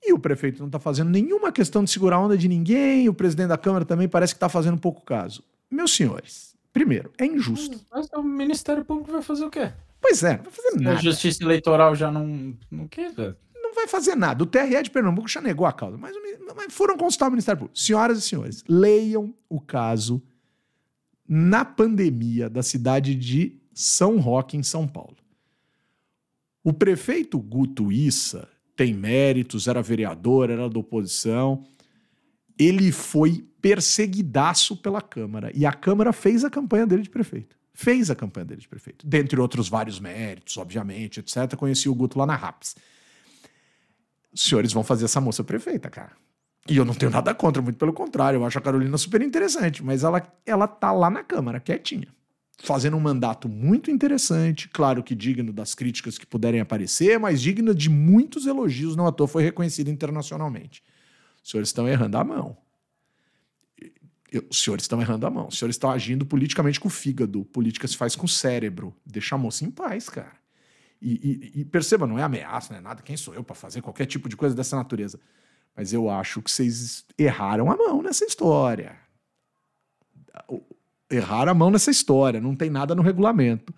E o prefeito não está fazendo nenhuma questão de segurar a onda de ninguém, o presidente da Câmara também parece que está fazendo pouco caso. Meus senhores, primeiro, é injusto. Mas o Ministério Público vai fazer o quê? Pois é, não vai fazer nada. A Justiça Eleitoral já não. Não quer, velho. Não vai fazer nada. O TRE de Pernambuco já negou a causa, mas, mas foram consultar o Ministério Público. Senhoras e senhores, leiam o caso na pandemia da cidade de São Roque, em São Paulo. O prefeito Guto Issa tem méritos, era vereador, era da oposição. Ele foi perseguidaço pela Câmara. E a Câmara fez a campanha dele de prefeito. Fez a campanha dele de prefeito. Dentre outros vários méritos, obviamente, etc. Conheci o Guto lá na RAPS. Os senhores vão fazer essa moça prefeita, cara. E eu não tenho nada contra, muito pelo contrário. Eu acho a Carolina super interessante. Mas ela, ela tá lá na Câmara, quietinha fazendo um mandato muito interessante, claro que digno das críticas que puderem aparecer, mas digno de muitos elogios, não à toa foi reconhecido internacionalmente. Os senhores estão errando a mão. Os senhores estão errando a mão. Os senhores estão agindo politicamente com o fígado. Política se faz com o cérebro. Deixa a moça em paz, cara. E, e, e perceba, não é ameaça, não é nada. Quem sou eu para fazer qualquer tipo de coisa dessa natureza? Mas eu acho que vocês erraram a mão nessa história errar a mão nessa história, não tem nada no regulamento.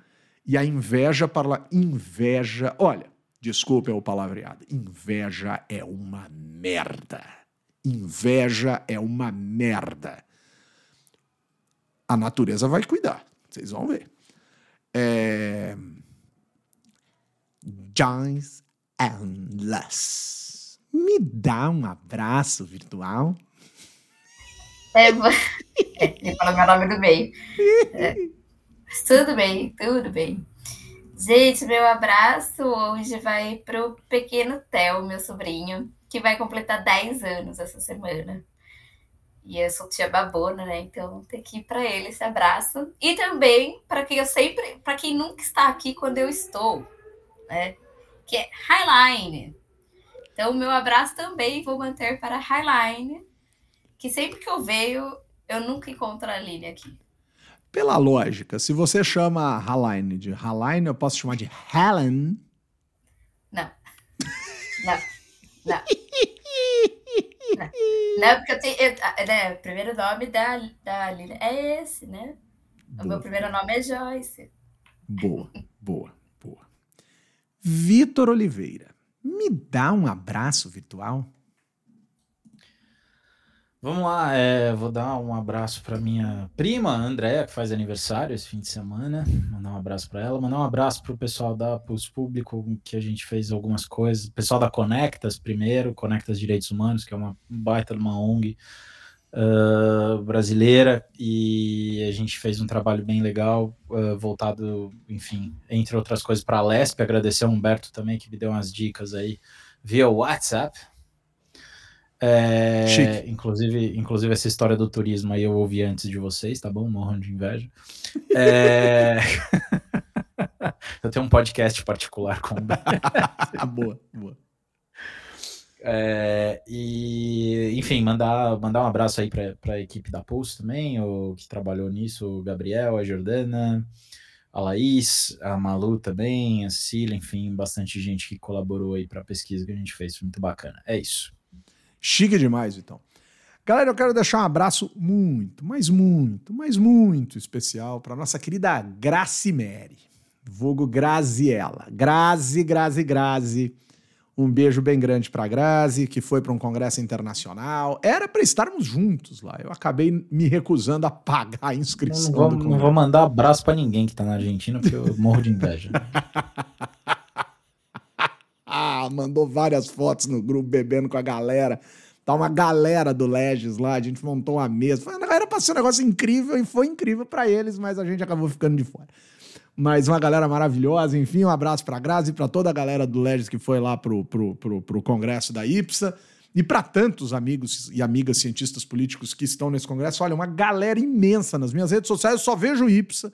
E a inveja para inveja, olha, desculpe o palavreado, inveja é uma merda. Inveja é uma merda. A natureza vai cuidar, vocês vão ver. É... Joyce Endless. Me dá um abraço virtual. É, é, ele falou meu nome do meio. É. Tudo bem, tudo bem. Gente, meu abraço hoje vai pro pequeno Theo, meu sobrinho, que vai completar 10 anos essa semana. E eu sou tia babona, né? Então tem que ir para ele esse abraço. E também para quem eu sempre, para quem nunca está aqui quando eu estou, né? Que é Highline. Então, meu abraço também vou manter para Highline, que sempre que eu vejo, eu nunca encontro a Aline aqui. Pela lógica, se você chama Haline de Haline, eu posso chamar de Helen? Não. Não. Não. Não, não porque eu tenho. Eu, né, o primeiro nome da, da é esse, né? Boa. O meu primeiro nome é Joyce. Boa, boa, boa. Vitor Oliveira. Me dá um abraço virtual? Vamos lá, é, vou dar um abraço para minha prima, Andréa, que faz aniversário esse fim de semana. Mandar um abraço para ela, mandar um abraço para o pessoal da Pulse Público, que a gente fez algumas coisas. pessoal da Conectas, primeiro, Conectas Direitos Humanos, que é uma baita de uma ONG uh, brasileira, e a gente fez um trabalho bem legal, uh, voltado, enfim, entre outras coisas, para a LESP. Agradecer ao Humberto também, que me deu umas dicas aí via WhatsApp é, inclusive, inclusive, essa história do turismo aí eu ouvi antes de vocês, tá bom? Morram de inveja. É... eu tenho um podcast particular com boa, boa. É, e, enfim, mandar, mandar um abraço aí para a equipe da Pulse também, o que trabalhou nisso, o Gabriel, a Jordana, a Laís, a Malu também, a Cecília, enfim, bastante gente que colaborou aí para a pesquisa que a gente fez, muito bacana. É isso. Chique demais, então. Galera, eu quero deixar um abraço muito, mas muito, mas muito especial para nossa querida Gracimere, vulgo Graziella. Grazi, Grazi, Grazi. Um beijo bem grande para Grazi, que foi para um congresso internacional. Era para estarmos juntos lá. Eu acabei me recusando a pagar a inscrição. Não, vou, não vou, mandar abraço para ninguém que está na Argentina, porque eu morro de inveja. Mandou várias fotos no grupo bebendo com a galera. Tá uma galera do Legis lá, a gente montou uma mesa. Era pra ser um negócio incrível e foi incrível para eles, mas a gente acabou ficando de fora. Mas uma galera maravilhosa, enfim, um abraço pra Grazi e pra toda a galera do Legis que foi lá pro, pro, pro, pro congresso da IPSA. E para tantos amigos e amigas cientistas políticos que estão nesse congresso, olha, uma galera imensa nas minhas redes sociais, eu só vejo IPSA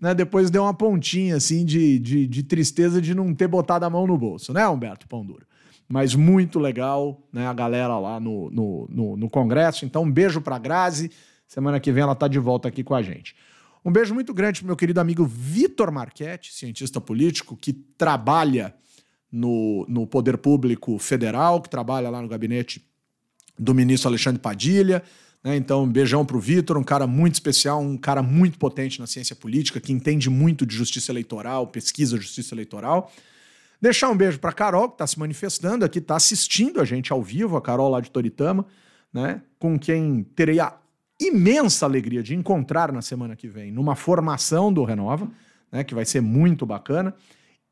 né, depois deu uma pontinha assim de, de, de, tristeza de não ter botado a mão no bolso, né, Humberto Pão Duro? Mas muito legal, né, a galera lá no, no, no, no Congresso. Então, um beijo para Grazi. Semana que vem ela tá de volta aqui com a gente. Um beijo muito grande pro meu querido amigo Vitor Marchetti, cientista político, que trabalha no, no Poder Público Federal, que trabalha lá no gabinete do ministro Alexandre Padilha né? Então, beijão para o Vitor, um cara muito especial, um cara muito potente na ciência política, que entende muito de justiça eleitoral, pesquisa justiça eleitoral. Deixar um beijo para Carol, que está se manifestando aqui, está assistindo a gente ao vivo, a Carol lá de Toritama, né? com quem terei a imensa alegria de encontrar na semana que vem, numa formação do Renova, né? que vai ser muito bacana.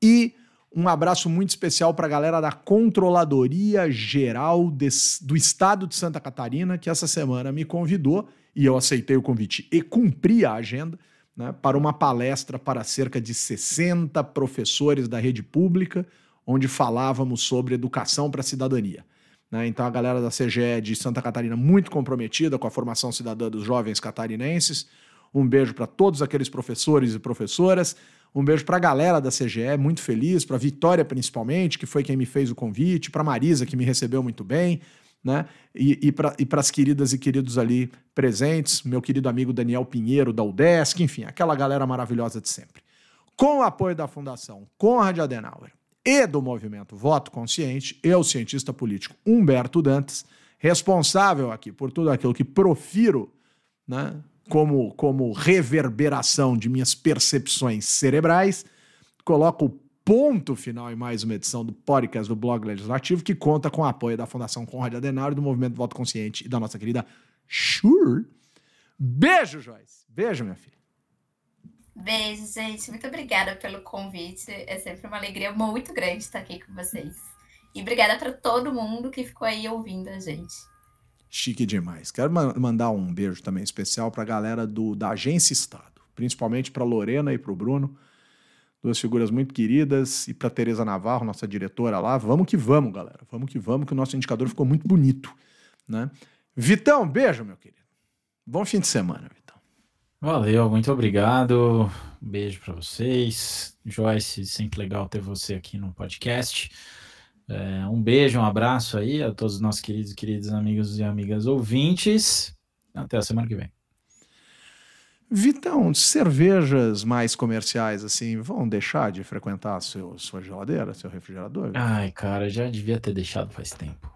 E um abraço muito especial para a galera da Controladoria Geral de, do Estado de Santa Catarina, que essa semana me convidou e eu aceitei o convite e cumpri a agenda né, para uma palestra para cerca de 60 professores da rede pública, onde falávamos sobre educação para a cidadania. Né? Então, a galera da CGE de Santa Catarina muito comprometida com a formação cidadã dos jovens catarinenses. Um beijo para todos aqueles professores e professoras um beijo para a galera da CGE, muito feliz, para Vitória principalmente, que foi quem me fez o convite, para Marisa, que me recebeu muito bem, né? E, e para as queridas e queridos ali presentes, meu querido amigo Daniel Pinheiro, da UDESC, enfim, aquela galera maravilhosa de sempre. Com o apoio da Fundação Conrad Adenauer e do movimento Voto Consciente, eu, cientista político Humberto Dantas, responsável aqui por tudo aquilo que profiro, né? Como, como reverberação de minhas percepções cerebrais, coloco o ponto final em mais uma edição do podcast do Blog Legislativo, que conta com o apoio da Fundação Conrad Adenauer, do Movimento Voto Consciente e da nossa querida Sure. Beijo, Joyce. Beijo, minha filha. Beijo, gente. Muito obrigada pelo convite. É sempre uma alegria muito grande estar aqui com vocês. E obrigada para todo mundo que ficou aí ouvindo a gente. Chique demais. Quero ma- mandar um beijo também especial para a galera do, da Agência Estado, principalmente para Lorena e para o Bruno, duas figuras muito queridas, e para Tereza Navarro, nossa diretora lá. Vamos que vamos, galera. Vamos que vamos, que o nosso indicador ficou muito bonito, né? Vitão, beijo, meu querido. Bom fim de semana, Vitão. Valeu, muito obrigado. Beijo pra vocês. Joyce, sempre legal ter você aqui no podcast. É, um beijo, um abraço aí a todos os nossos queridos e queridos amigos e amigas ouvintes. Até a semana que vem. Vitão, cervejas mais comerciais, assim, vão deixar de frequentar seu, sua geladeira, seu refrigerador? Ai, cara, já devia ter deixado faz tempo.